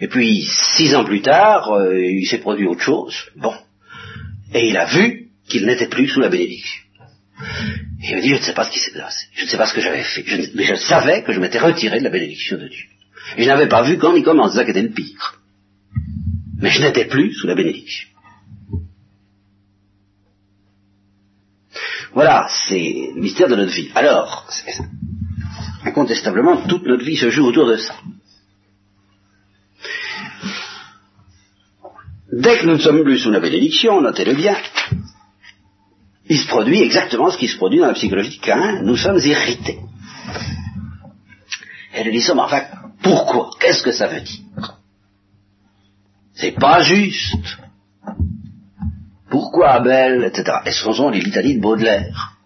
Et puis, six ans plus tard, euh, il s'est produit autre chose, bon. Et il a vu qu'il n'était plus sous la bénédiction. Et il me dit, je ne sais pas ce qui s'est passé, je ne sais pas ce que j'avais fait, mais je savais que je m'étais retiré de la bénédiction de Dieu. Et je n'avais pas vu quand ni comment, c'est ça qui était le pire. Mais je n'étais plus sous la bénédiction. Voilà, c'est le mystère de notre vie. Alors, incontestablement, toute notre vie se joue autour de ça. Dès que nous ne sommes plus sous la bénédiction, notez-le bien, il se produit exactement ce qui se produit dans la psychologie de Cain, nous sommes irrités. Et nous disons, enfin, pourquoi? Qu'est-ce que ça veut dire? C'est pas juste. Pourquoi Abel, etc. Et ce sont les litanies de Baudelaire.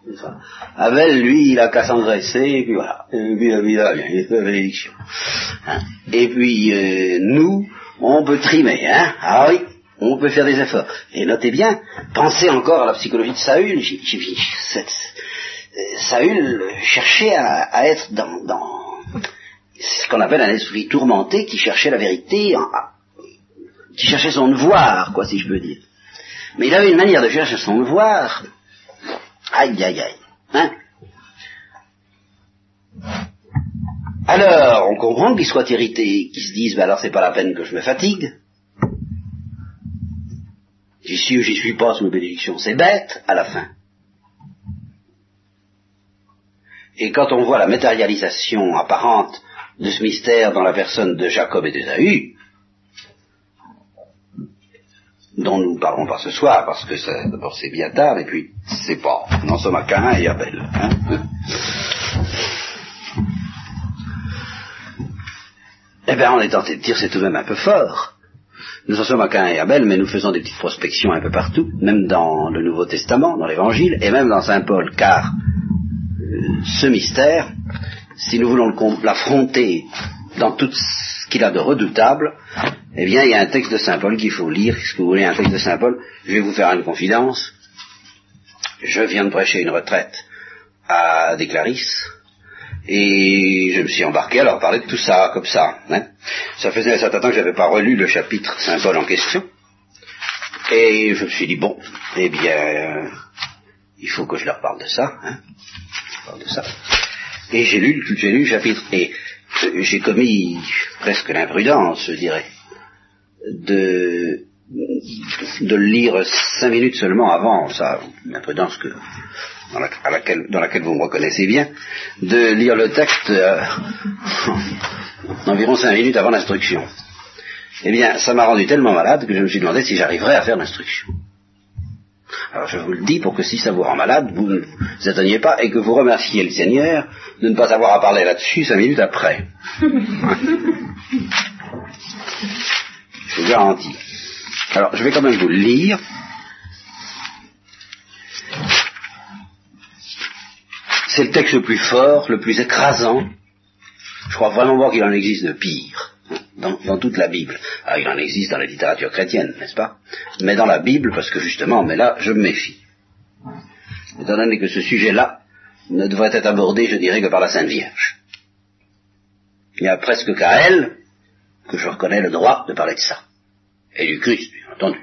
Abel, lui, il a qu'à s'engraisser, et puis voilà. Et puis, il bénédiction. Hein. Et puis, euh, nous, on peut trimer, hein Ah oui, on peut faire des efforts. Et notez bien, pensez encore à la psychologie de Saül. Saül cherchait à, être dans, dans ce qu'on appelle un esprit tourmenté qui cherchait la vérité, qui cherchait son devoir, quoi, si je peux dire. Mais il avait une manière de chercher son devoir. Aïe, aïe, aïe. Hein? Alors, on comprend qu'il soit irrité, qu'il se dise, ben alors c'est pas la peine que je me fatigue. J'y suis ou j'y suis pas sous la bénédiction. C'est bête, à la fin. Et quand on voit la matérialisation apparente de ce mystère dans la personne de Jacob et d'Ésaü, dont nous ne parlerons pas ce soir, parce que d'abord c'est bien tard, et puis c'est pas, nous en sommes à Cain et Abel. Hein eh bien, on est tenté de dire c'est tout de même un peu fort. Nous en sommes à Cain et Abel, mais nous faisons des petites prospections un peu partout, même dans le Nouveau Testament, dans l'Évangile, et même dans Saint Paul, car euh, ce mystère, si nous voulons l'affronter dans tout ce qu'il a de redoutable, eh bien, il y a un texte de Saint Paul qu'il faut lire. Si vous voulez un texte de Saint Paul, je vais vous faire une confidence. Je viens de prêcher une retraite à des Clarisses, et je me suis embarqué à leur parler de tout ça, comme ça. Hein. Ça faisait un certain temps que je n'avais pas relu le chapitre Saint Paul en question. Et je me suis dit, bon, eh bien, il faut que je leur parle de ça. Hein. Je parle de ça. Et j'ai lu, j'ai lu le chapitre. Et j'ai commis presque l'imprudence, je dirais, de, de le lire cinq minutes seulement avant, ça, l'imprudence que, dans, laquelle, dans laquelle vous me reconnaissez bien, de lire le texte euh, environ cinq minutes avant l'instruction. Eh bien, ça m'a rendu tellement malade que je me suis demandé si j'arriverais à faire l'instruction. Alors je vous le dis pour que si ça vous rend malade, vous ne vous étonniez pas et que vous remerciez le Seigneur de ne pas avoir à parler là-dessus cinq minutes après. je vous garantis. Alors je vais quand même vous le lire. C'est le texte le plus fort, le plus écrasant. Je crois vraiment voir qu'il en existe de pire dans, toute la Bible. Ah, il en existe dans la littérature chrétienne, n'est-ce pas? Mais dans la Bible, parce que justement, mais là, je me méfie. Étant donné que ce sujet-là ne devrait être abordé, je dirais, que par la Sainte Vierge. Il n'y a presque qu'à elle que je reconnais le droit de parler de ça. Et du Christ, bien entendu.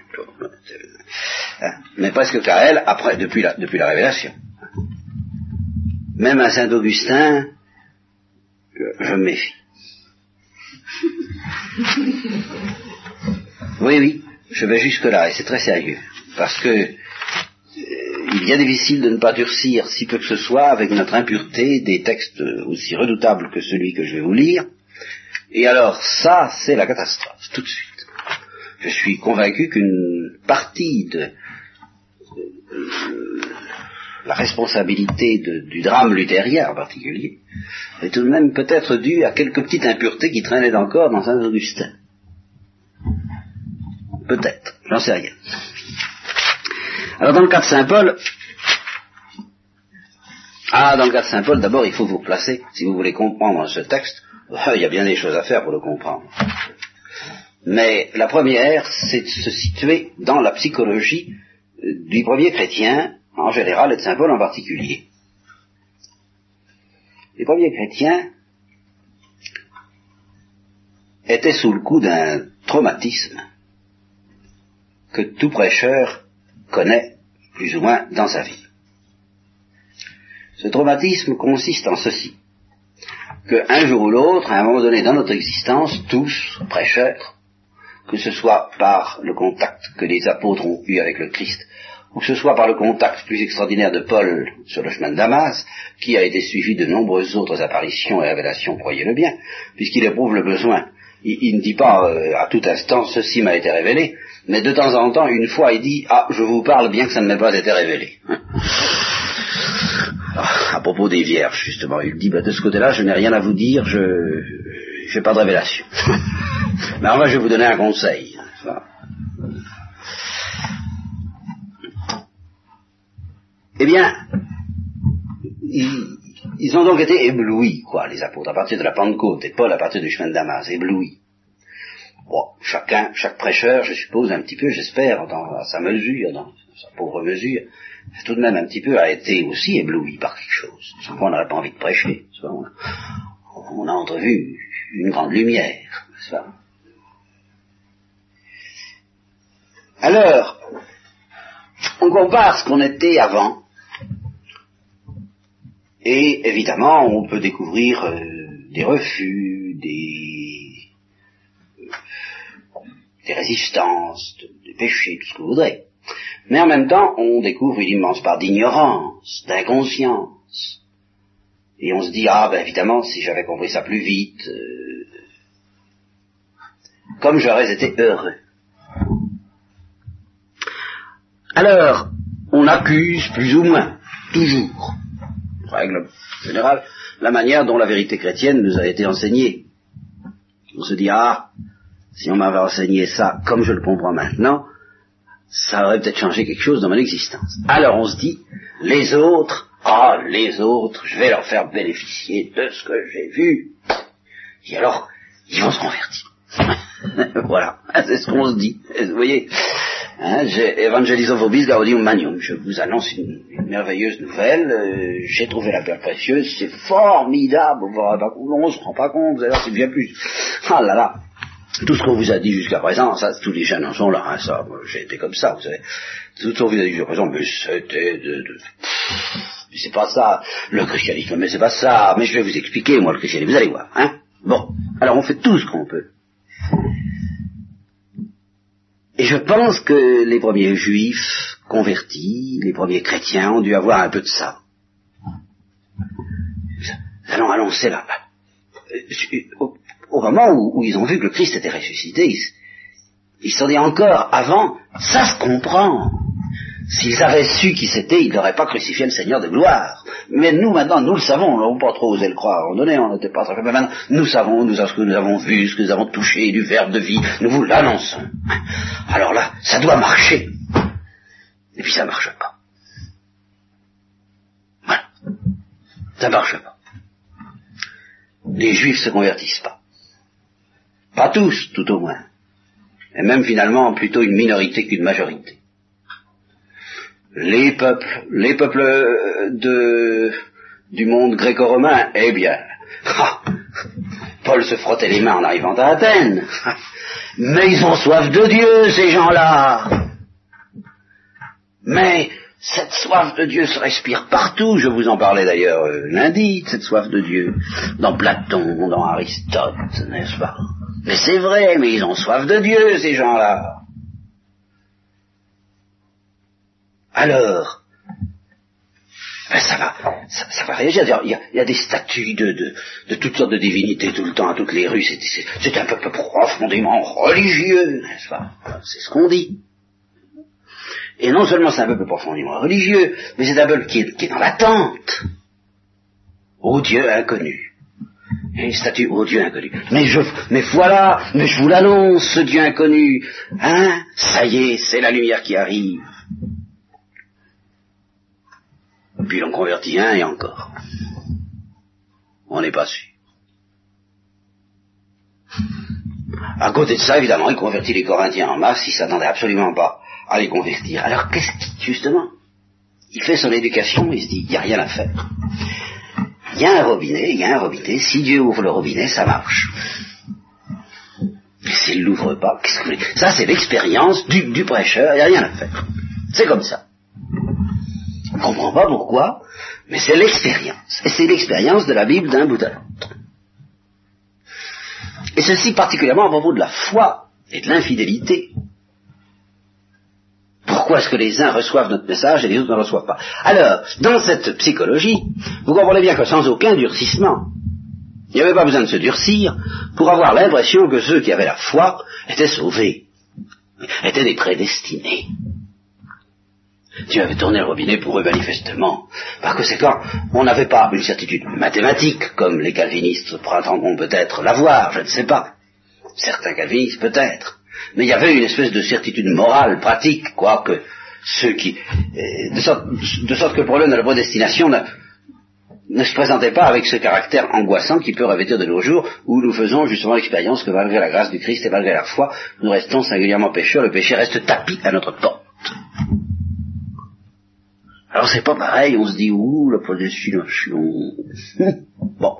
Hein. Mais presque qu'à elle, après, depuis la, révélation. Même à Saint-Augustin, je me méfie. Oui, oui, je vais jusque-là, et c'est très sérieux. Parce que euh, il est difficile de ne pas durcir si peu que ce soit avec notre impureté des textes aussi redoutables que celui que je vais vous lire. Et alors, ça, c'est la catastrophe, tout de suite. Je suis convaincu qu'une partie de euh, la responsabilité du drame luthérien en particulier est tout de même peut-être due à quelques petites impuretés qui traînaient encore dans Saint-Augustin. Peut-être, j'en sais rien. Alors dans le cas de Saint Paul, ah, dans le cas de Saint Paul, d'abord il faut vous placer, si vous voulez comprendre ce texte, il y a bien des choses à faire pour le comprendre. Mais la première, c'est de se situer dans la psychologie euh, du premier chrétien en général et de Saint Paul en particulier. Les premiers chrétiens étaient sous le coup d'un traumatisme que tout prêcheur connaît plus ou moins dans sa vie. Ce traumatisme consiste en ceci, qu'un jour ou l'autre, à un moment donné dans notre existence, tous, prêcheurs, que ce soit par le contact que les apôtres ont eu avec le Christ, ou que ce soit par le contact plus extraordinaire de Paul sur le chemin de Damas, qui a été suivi de nombreuses autres apparitions et révélations, croyez-le bien, puisqu'il éprouve le besoin. Il, ne dit pas euh, à tout instant ceci m'a été révélé, mais de temps en temps, une fois, il dit ah je vous parle bien que ça ne m'ait pas été révélé. Ah, à propos des vierges, justement, il dit bah, de ce côté-là, je n'ai rien à vous dire, je n'ai pas de révélation. mais enfin, je vais vous donner un conseil. Eh bien, ils, ont donc été éblouis, quoi, les apôtres, à partir de la Pentecôte, et Paul à partir du chemin de Damas, éblouis. Bon, chacun, chaque prêcheur, je suppose, un petit peu, j'espère, dans sa mesure, dans sa pauvre mesure, tout de même un petit peu a été aussi ébloui par quelque chose. Sans quoi on n'aurait pas envie de prêcher. On a, entrevu une grande lumière. Alors, on compare ce qu'on était avant et évidemment, on peut découvrir euh, des refus, des, euh, des résistances, des péchés, tout ce que vous voudrez. Mais en même temps, on découvre une immense part d'ignorance, d'inconscience. Et on se dit, ah ben évidemment, si j'avais compris ça plus vite, euh, comme j'aurais été heureux. Alors, on accuse plus ou moins, toujours, règle générale, la manière dont la vérité chrétienne nous a été enseignée. On se dit, ah, si on m'avait enseigné ça comme je le comprends maintenant, ça aurait peut-être changé quelque chose dans mon existence. Alors on se dit, les autres, ah, les autres, je vais leur faire bénéficier de ce que j'ai vu. Et alors, ils vont se convertir. voilà, c'est ce qu'on se dit. Vous voyez, Hein, Evangelizo gaudium manium. Je vous annonce une, merveilleuse nouvelle. Euh, j'ai trouvé la perle précieuse. C'est formidable. On ne se rend pas compte. Vous allez c'est bien plus. Ah là là. Tout ce qu'on vous a dit jusqu'à présent, ça, tous les jeunes en sont là. Hein, ça, j'ai été comme ça, vous savez. Tout ce qu'on vous a dit jusqu'à présent, mais c'était de, de... Mais c'est pas ça, le christianisme, mais c'est pas ça. Mais je vais vous expliquer, moi, le christianisme. Vous allez voir, hein. Bon. Alors, on fait tout ce qu'on peut. Et je pense que les premiers juifs convertis, les premiers chrétiens ont dû avoir un peu de ça. Allons, allons, c'est là. Au, moment où, ils ont vu que le Christ était ressuscité, ils, se sont dit encore, avant, ça se comprend. S'ils avaient su qui c'était, ils n'auraient pas crucifié le Seigneur de gloire. Mais nous, maintenant, nous le savons, on n'a pas trop osé le croire. On donné, on n'était pas mais maintenant, nous savons, nous ce que nous avons vu, ce que nous avons touché du verbe de vie, nous vous l'annonçons. Alors là, ça doit marcher. Et puis ça marche pas. Voilà. Ça marche pas. Les juifs se convertissent pas. Pas tous, tout au moins. Et même finalement, plutôt une minorité qu'une majorité les peuples, les peuples euh, de, du monde gréco-romain, eh bien, Paul se frottait les mains en arrivant à Athènes. Mais ils ont soif de Dieu, ces gens-là. Mais cette soif de Dieu se respire partout, je vous en parlais d'ailleurs euh, lundi, cette soif de Dieu, dans Platon, dans Aristote, n'est-ce pas? Mais c'est vrai, mais ils ont soif de Dieu, ces gens-là. Alors, ben ça va, ça, va réagir. Il y, a, des statues de, de, toutes sortes de divinités tout le temps, à toutes les rues. C'est un peuple profondément religieux, n'est-ce pas? C'est ce qu'on dit. Et non seulement c'est un peuple profondément religieux, mais c'est un peuple qui est, qui est dans l'attente au Dieu inconnu. Une statue au Dieu inconnu. Mais je, mais voilà, mais je vous l'annonce, ce Dieu inconnu. Hein Ça y est, c'est la lumière qui arrive. Puis l'on convertit un et encore. On n'est pas sûr. À côté de ça, évidemment, il convertit les Corinthiens en masse, il s'attendait absolument pas à les convertir. Alors qu'est-ce qui, justement Il fait son éducation, il se dit, il n'y a rien à faire. Il y a un robinet, il y a un robinet, si Dieu ouvre le robinet, ça marche. Mais s'il l'ouvre pas, qu'est-ce que Ça, c'est l'expérience du, prêcheur, il n'y a rien à faire. C'est comme ça. On ne comprend pas pourquoi, mais c'est l'expérience. Et c'est l'expérience de la Bible d'un bout à l'autre. Et ceci particulièrement à propos de la foi et de l'infidélité. Pourquoi est-ce que les uns reçoivent notre message et les autres ne reçoivent pas? Alors, dans cette psychologie, vous comprenez bien que sans aucun durcissement, il n'y avait pas besoin de se durcir pour avoir l'impression que ceux qui avaient la foi étaient sauvés, étaient des prédestinés. Dieu avait tourné le robinet pour eux manifestement. Par conséquent, on n'avait pas une certitude mathématique, comme les calvinistes prétendront peut-être l'avoir, je ne sais pas. Certains calvinistes peut-être. Mais il y avait une espèce de certitude morale, pratique, quoique ceux qui... De sorte, de sorte que le problème de la prédestination ne, ne se présentait pas avec ce caractère angoissant qui peut revêtir de nos jours, où nous faisons justement l'expérience que malgré la grâce du Christ et malgré la foi, nous restons singulièrement pécheurs, le péché reste tapis à notre porte. Alors c'est pas pareil, on se dit, ouh, la prédestination. bon.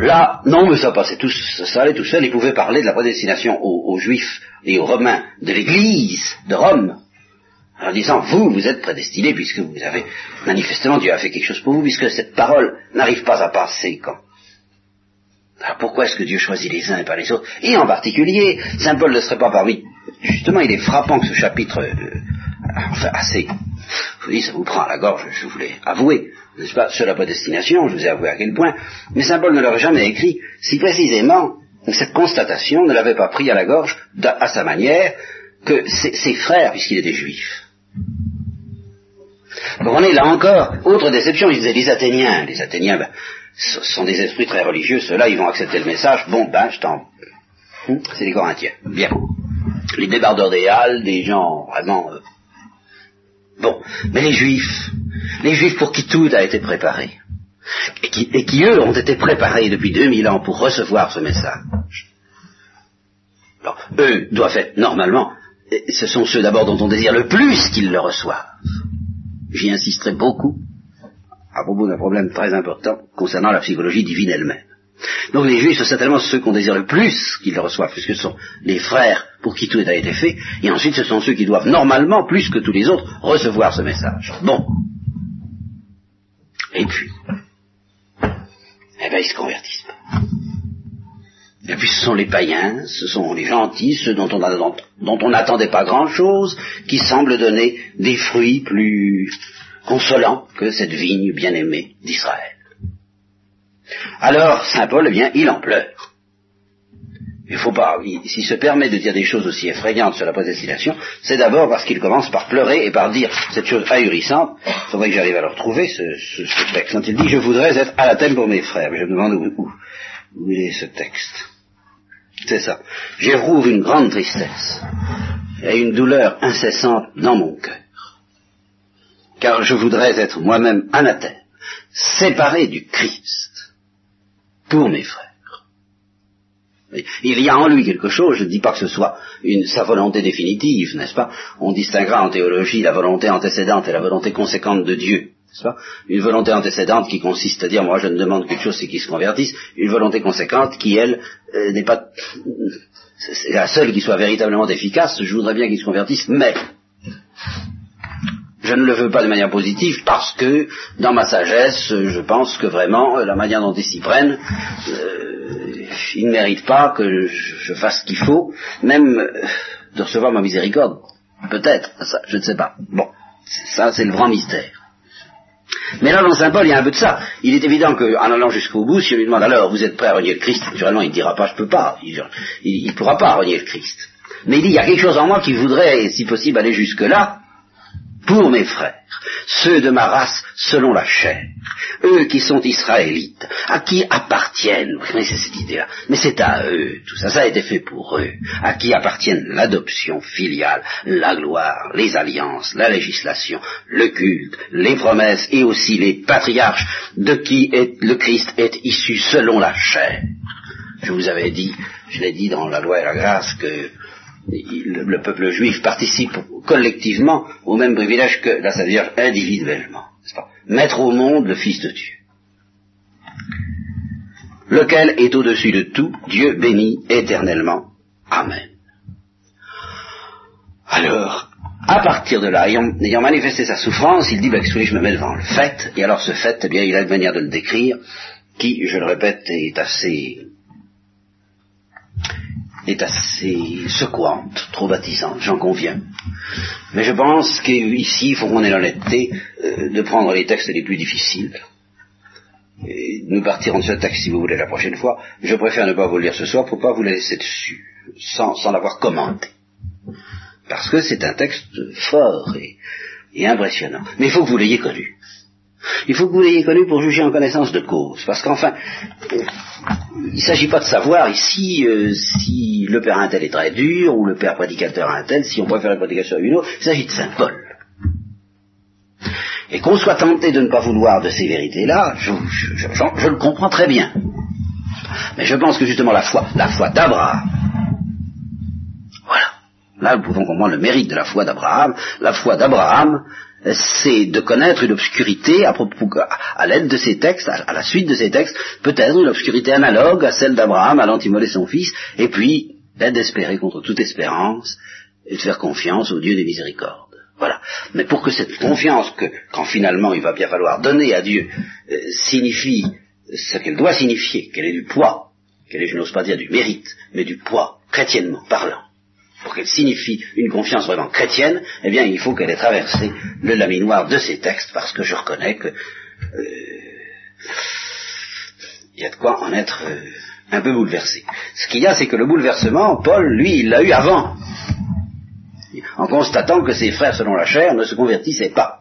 Là, non, mais ça passait tout, ça allait tout seul, il pouvait parler de la prédestination aux, Juifs et aux Romains de l'Église de Rome, en disant, vous, vous êtes prédestinés puisque vous avez, manifestement, Dieu a fait quelque chose pour vous, puisque cette parole n'arrive pas à passer quand. Alors pourquoi est-ce que Dieu choisit les uns et pas les autres? Et en particulier, Saint Paul ne serait pas parmi... Justement, il est frappant que ce chapitre, euh, enfin assez je vous dis, ça vous prend à la gorge, je voulais avouer, n'est-ce pas, sur la prédestination, je vous ai avoué à quel point, mais Saint Paul ne l'aurait jamais écrit si précisément cette constatation ne l'avait pas pris à la gorge, à sa manière, que ses, frères, puisqu'il était juif. Vous comprenez, là encore, autre déception, ils disaient les Athéniens, les Athéniens, ben, ce sont des esprits très religieux, ceux-là, ils vont accepter le message, bon, ben, je t'en... C'est les Corinthiens. Bien. Les débardeurs des Halles, des gens vraiment euh, Bon, mais les Juifs, les Juifs pour qui tout a été préparé, et qui, eux ont été préparés depuis 2000 ans pour recevoir ce message. Alors, eux doivent être normalement, ce sont ceux d'abord dont on désire le plus qu'ils le reçoivent. J'y insisterai beaucoup à propos d'un problème très important concernant la psychologie divine elle-même. Donc les juifs, sont certainement ceux qu'on désire le plus qu'ils reçoivent, puisque ce sont les frères pour qui tout a été fait, et ensuite ce sont ceux qui doivent normalement, plus que tous les autres, recevoir ce message. Bon. Et puis, eh bien, ils se convertissent pas. Et puis ce sont les païens, ce sont les gentils, ceux dont on n'attendait pas grand-chose, qui semblent donner des fruits plus consolants que cette vigne bien-aimée d'Israël. Alors, Saint Paul, eh bien, il en pleure. Il faut pas, s'il se permet de dire des choses aussi effrayantes sur la prédestination, c'est d'abord parce qu'il commence par pleurer et par dire cette chose ahurissante. Il faudrait que j'arrive à le retrouver, ce, texte. Quand il dit, je voudrais être à la thème pour mes frères. Je me demande où, où, est ce texte. C'est ça. J'éprouve une grande tristesse et une douleur incessante dans mon cœur. Car je voudrais être moi-même anathème, séparé du Christ pour mes frères. Il y a en lui quelque chose, je ne dis pas que ce soit une, sa volonté définitive, n'est-ce pas? On distinguera en théologie la volonté antécédente et la volonté conséquente de Dieu. Une volonté antécédente qui consiste à dire moi je ne demande qu'une chose, c'est qu'ils se convertissent. Une volonté conséquente qui, elle, euh, n'est pas c'est la seule qui soit véritablement efficace. Je voudrais bien qu'ils se convertissent, mais je ne le veux pas de manière positive parce que, dans ma sagesse, je pense que vraiment, la manière dont ils s'y prennent, euh, ils ne méritent pas que je fasse ce qu'il faut, même euh, de recevoir ma miséricorde. Peut-être, ça, je ne sais pas. Bon, ça c'est le grand mystère. Mais là, dans Saint Paul, il y a un peu de ça. Il est évident qu'en allant jusqu'au bout, si on lui demande alors, vous êtes prêt à renier le Christ Naturellement, il ne dira pas, je peux pas. Il ne pourra pas renier le Christ. Mais il dit, il y a quelque chose en moi qui voudrait, si possible, aller jusque-là, pour mes frères, ceux de ma race selon la chair, eux qui sont israélites, à qui appartiennent, vous c'est cette idée-là, mais c'est à eux, tout ça, ça a été fait pour eux, à qui appartiennent l'adoption filiale, la gloire, les alliances, la législation, le culte, les promesses et aussi les patriarches, de qui le Christ est issu selon la chair. Je vous avais dit, je l'ai dit dans la loi et la grâce, que le peuple juif participe collectivement au même privilège que la Sainte Vierge individuellement. Pas? Mettre au monde le Fils de Dieu. Lequel est au-dessus de tout, Dieu béni éternellement. Amen. Alors, à partir de là, ayant, manifesté sa souffrance, il dit, bah, je me mets devant le fait, et alors ce fait, eh bien, il a une manière de le décrire, qui, je le répète, est assez est assez secouante, trop baptisante, j'en conviens. Mais je pense qu'ici, il faut qu'on ait l'honnêteté euh, de prendre les textes les plus difficiles. Nous partirons de ce texte, si vous voulez, la prochaine fois. Je préfère ne pas vous le lire ce soir pour ne pas vous laisser dessus, sans, l'avoir commenté. Parce que c'est un texte fort et impressionnant. Mais il faut que vous l'ayez connu. Il faut que vous l'ayez connu pour juger en connaissance de cause. Parce qu'enfin, il ne s'agit pas de savoir ici euh, si le père Intel est très dur ou le père prédicateur Intel, si on préfère la prédication à une autre. Il s'agit de Saint Paul. Et qu'on soit tenté de ne pas vouloir de ces vérités-là, je, le comprends très bien. Mais je pense que justement la foi, la foi d'Abraham, voilà, là nous pouvons comprendre le mérite de la foi d'Abraham. La foi d'Abraham, c'est de connaître une obscurité à, à l'aide de ces textes, à, la suite de ces textes, peut-être une obscurité analogue à celle d'Abraham allant immoler son fils, et puis d'espérer contre toute espérance et de faire confiance au Dieu des miséricordes. Voilà. Mais pour que cette confiance que, quand finalement il va bien falloir donner à Dieu, euh, signifie ce qu'elle doit signifier, qu'elle ait du poids, qu'elle ait, je n'ose pas dire du mérite, mais du poids, chrétiennement parlant, pour qu'elle signifie une confiance vraiment chrétienne, eh bien, il faut qu'elle ait traversé le laminoir de ces textes, parce que je reconnais que euh, il y a de quoi en être euh, un peu bouleversé. Ce qu'il y a, c'est que le bouleversement, Paul, lui, il l'a eu avant, en constatant que ses frères, selon la chair, ne se convertissaient pas.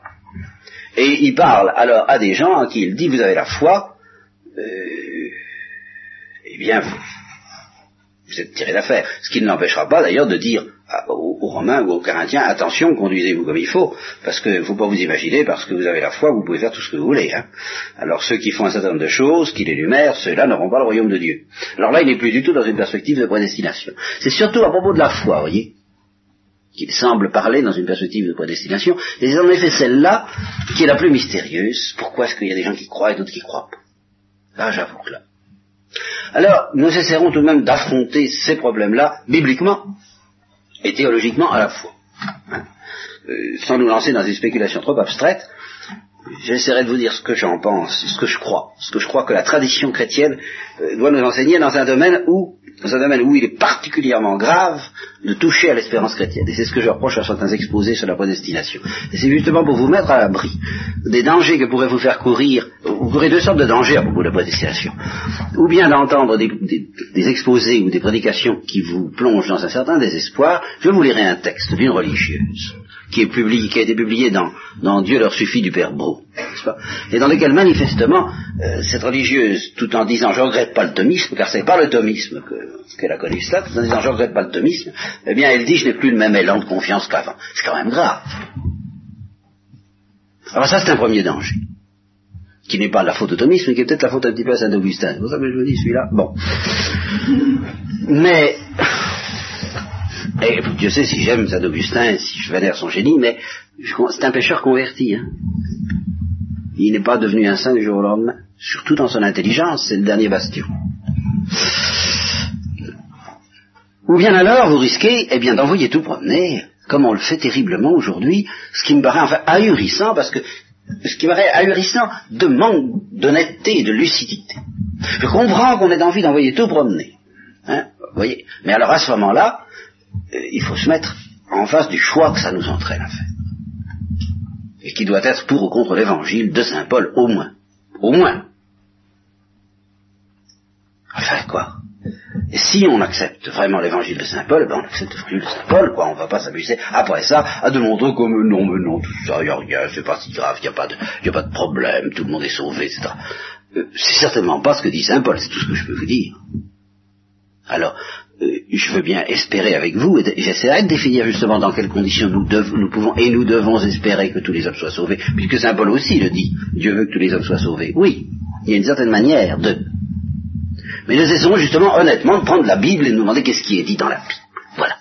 Et il parle alors à des gens à qui il dit, vous avez la foi, euh, eh bien, vous, vous êtes tiré d'affaire. Ce qui ne l'empêchera pas d'ailleurs de dire aux, Romains ou aux Corinthiens, attention, conduisez-vous comme il faut, parce qu'il ne faut pas vous imaginer, parce que vous avez la foi, vous pouvez faire tout ce que vous voulez. Hein. Alors ceux qui font un certain nombre de choses, qui l'énumèrent, ceux-là n'auront pas le royaume de Dieu. Alors là, il n'est plus du tout dans une perspective de prédestination. C'est surtout à propos de la foi, voyez, qu'il semble parler dans une perspective de prédestination, et c'est en effet celle-là qui est la plus mystérieuse. Pourquoi est-ce qu'il y a des gens qui croient et d'autres qui croient pas? Là, j'avoue que là. Alors, nous essaierons tout de même d'affronter ces problèmes-là, bibliquement et théologiquement à la fois. Hein. Euh, sans nous lancer dans des spéculations trop abstraites, j'essaierai de vous dire ce que j'en pense, ce que je crois, ce que je crois que la tradition chrétienne euh, doit nous enseigner dans un domaine où il est particulièrement grave de toucher à l'espérance chrétienne. Et c'est ce que je reproche à certains exposés sur la prédestination. Et c'est justement pour vous mettre à l'abri des dangers que pourrait vous faire courir. Vous courez deux sortes de dangers à propos de la prédestination. Ou bien d'entendre des, exposés ou des prédications qui vous plongent dans un certain désespoir. Je vous lirai un texte d'une religieuse qui, est publié, a été publié dans, Dieu leur suffit du Père Beau, et dans lequel manifestement euh, cette religieuse, tout en disant je regrette pas le thomisme, car c'est pas le thomisme qu'elle a connu cela, tout en disant je regrette pas le thomisme, eh bien elle dit je n'ai plus le même élan de confiance qu'avant. C'est quand même grave. Alors ça c'est un premier danger qui n'est pas la faute au mais qui est peut-être la faute un petit peu à Saint-Augustin. C'est pour ça que je vous dis celui-là. Bon. Mais et Dieu sait si j'aime Saint Augustin, si je vénère son génie, mais c'est un pécheur converti. Hein. Il n'est pas devenu un saint du jour au lendemain. Surtout dans son intelligence, c'est le dernier bastion. Ou bien alors, vous risquez, eh bien, d'envoyer tout promener, comme on le fait terriblement aujourd'hui, ce qui me paraît enfin ahurissant, parce que ce qui me paraît ahurissant de manque d'honnêteté et de lucidité. Je comprends qu'on ait envie d'envoyer tout promener. Hein, voyez Mais alors à ce moment-là, euh, il faut se mettre en face du choix que ça nous entraîne à faire. Et qui doit être pour ou contre l'évangile de Saint Paul, au moins. Au moins. Enfin, quoi si on accepte vraiment l'évangile de Saint Paul, ben on accepte l'évangile de Saint Paul, quoi. On va pas s'amuser après ça à demander comme non, mais non, tout ça, y a rien, c'est pas si grave, y a pas a pas de problème, tout le monde est sauvé, etc. Euh, c'est certainement pas ce que dit Saint Paul, c'est tout ce que je peux vous dire. Alors, euh, je veux bien espérer avec vous, et j'essaierai de définir justement dans quelles conditions nous, nous pouvons et nous devons espérer que tous les hommes soient sauvés, puisque Saint Paul aussi le dit, Dieu veut que tous les hommes soient sauvés. Oui, il y a une certaine manière de. Mais nous essayons justement honnêtement de prendre la Bible et de nous demander qu'est-ce qui est dit dans la Bible. Voilà.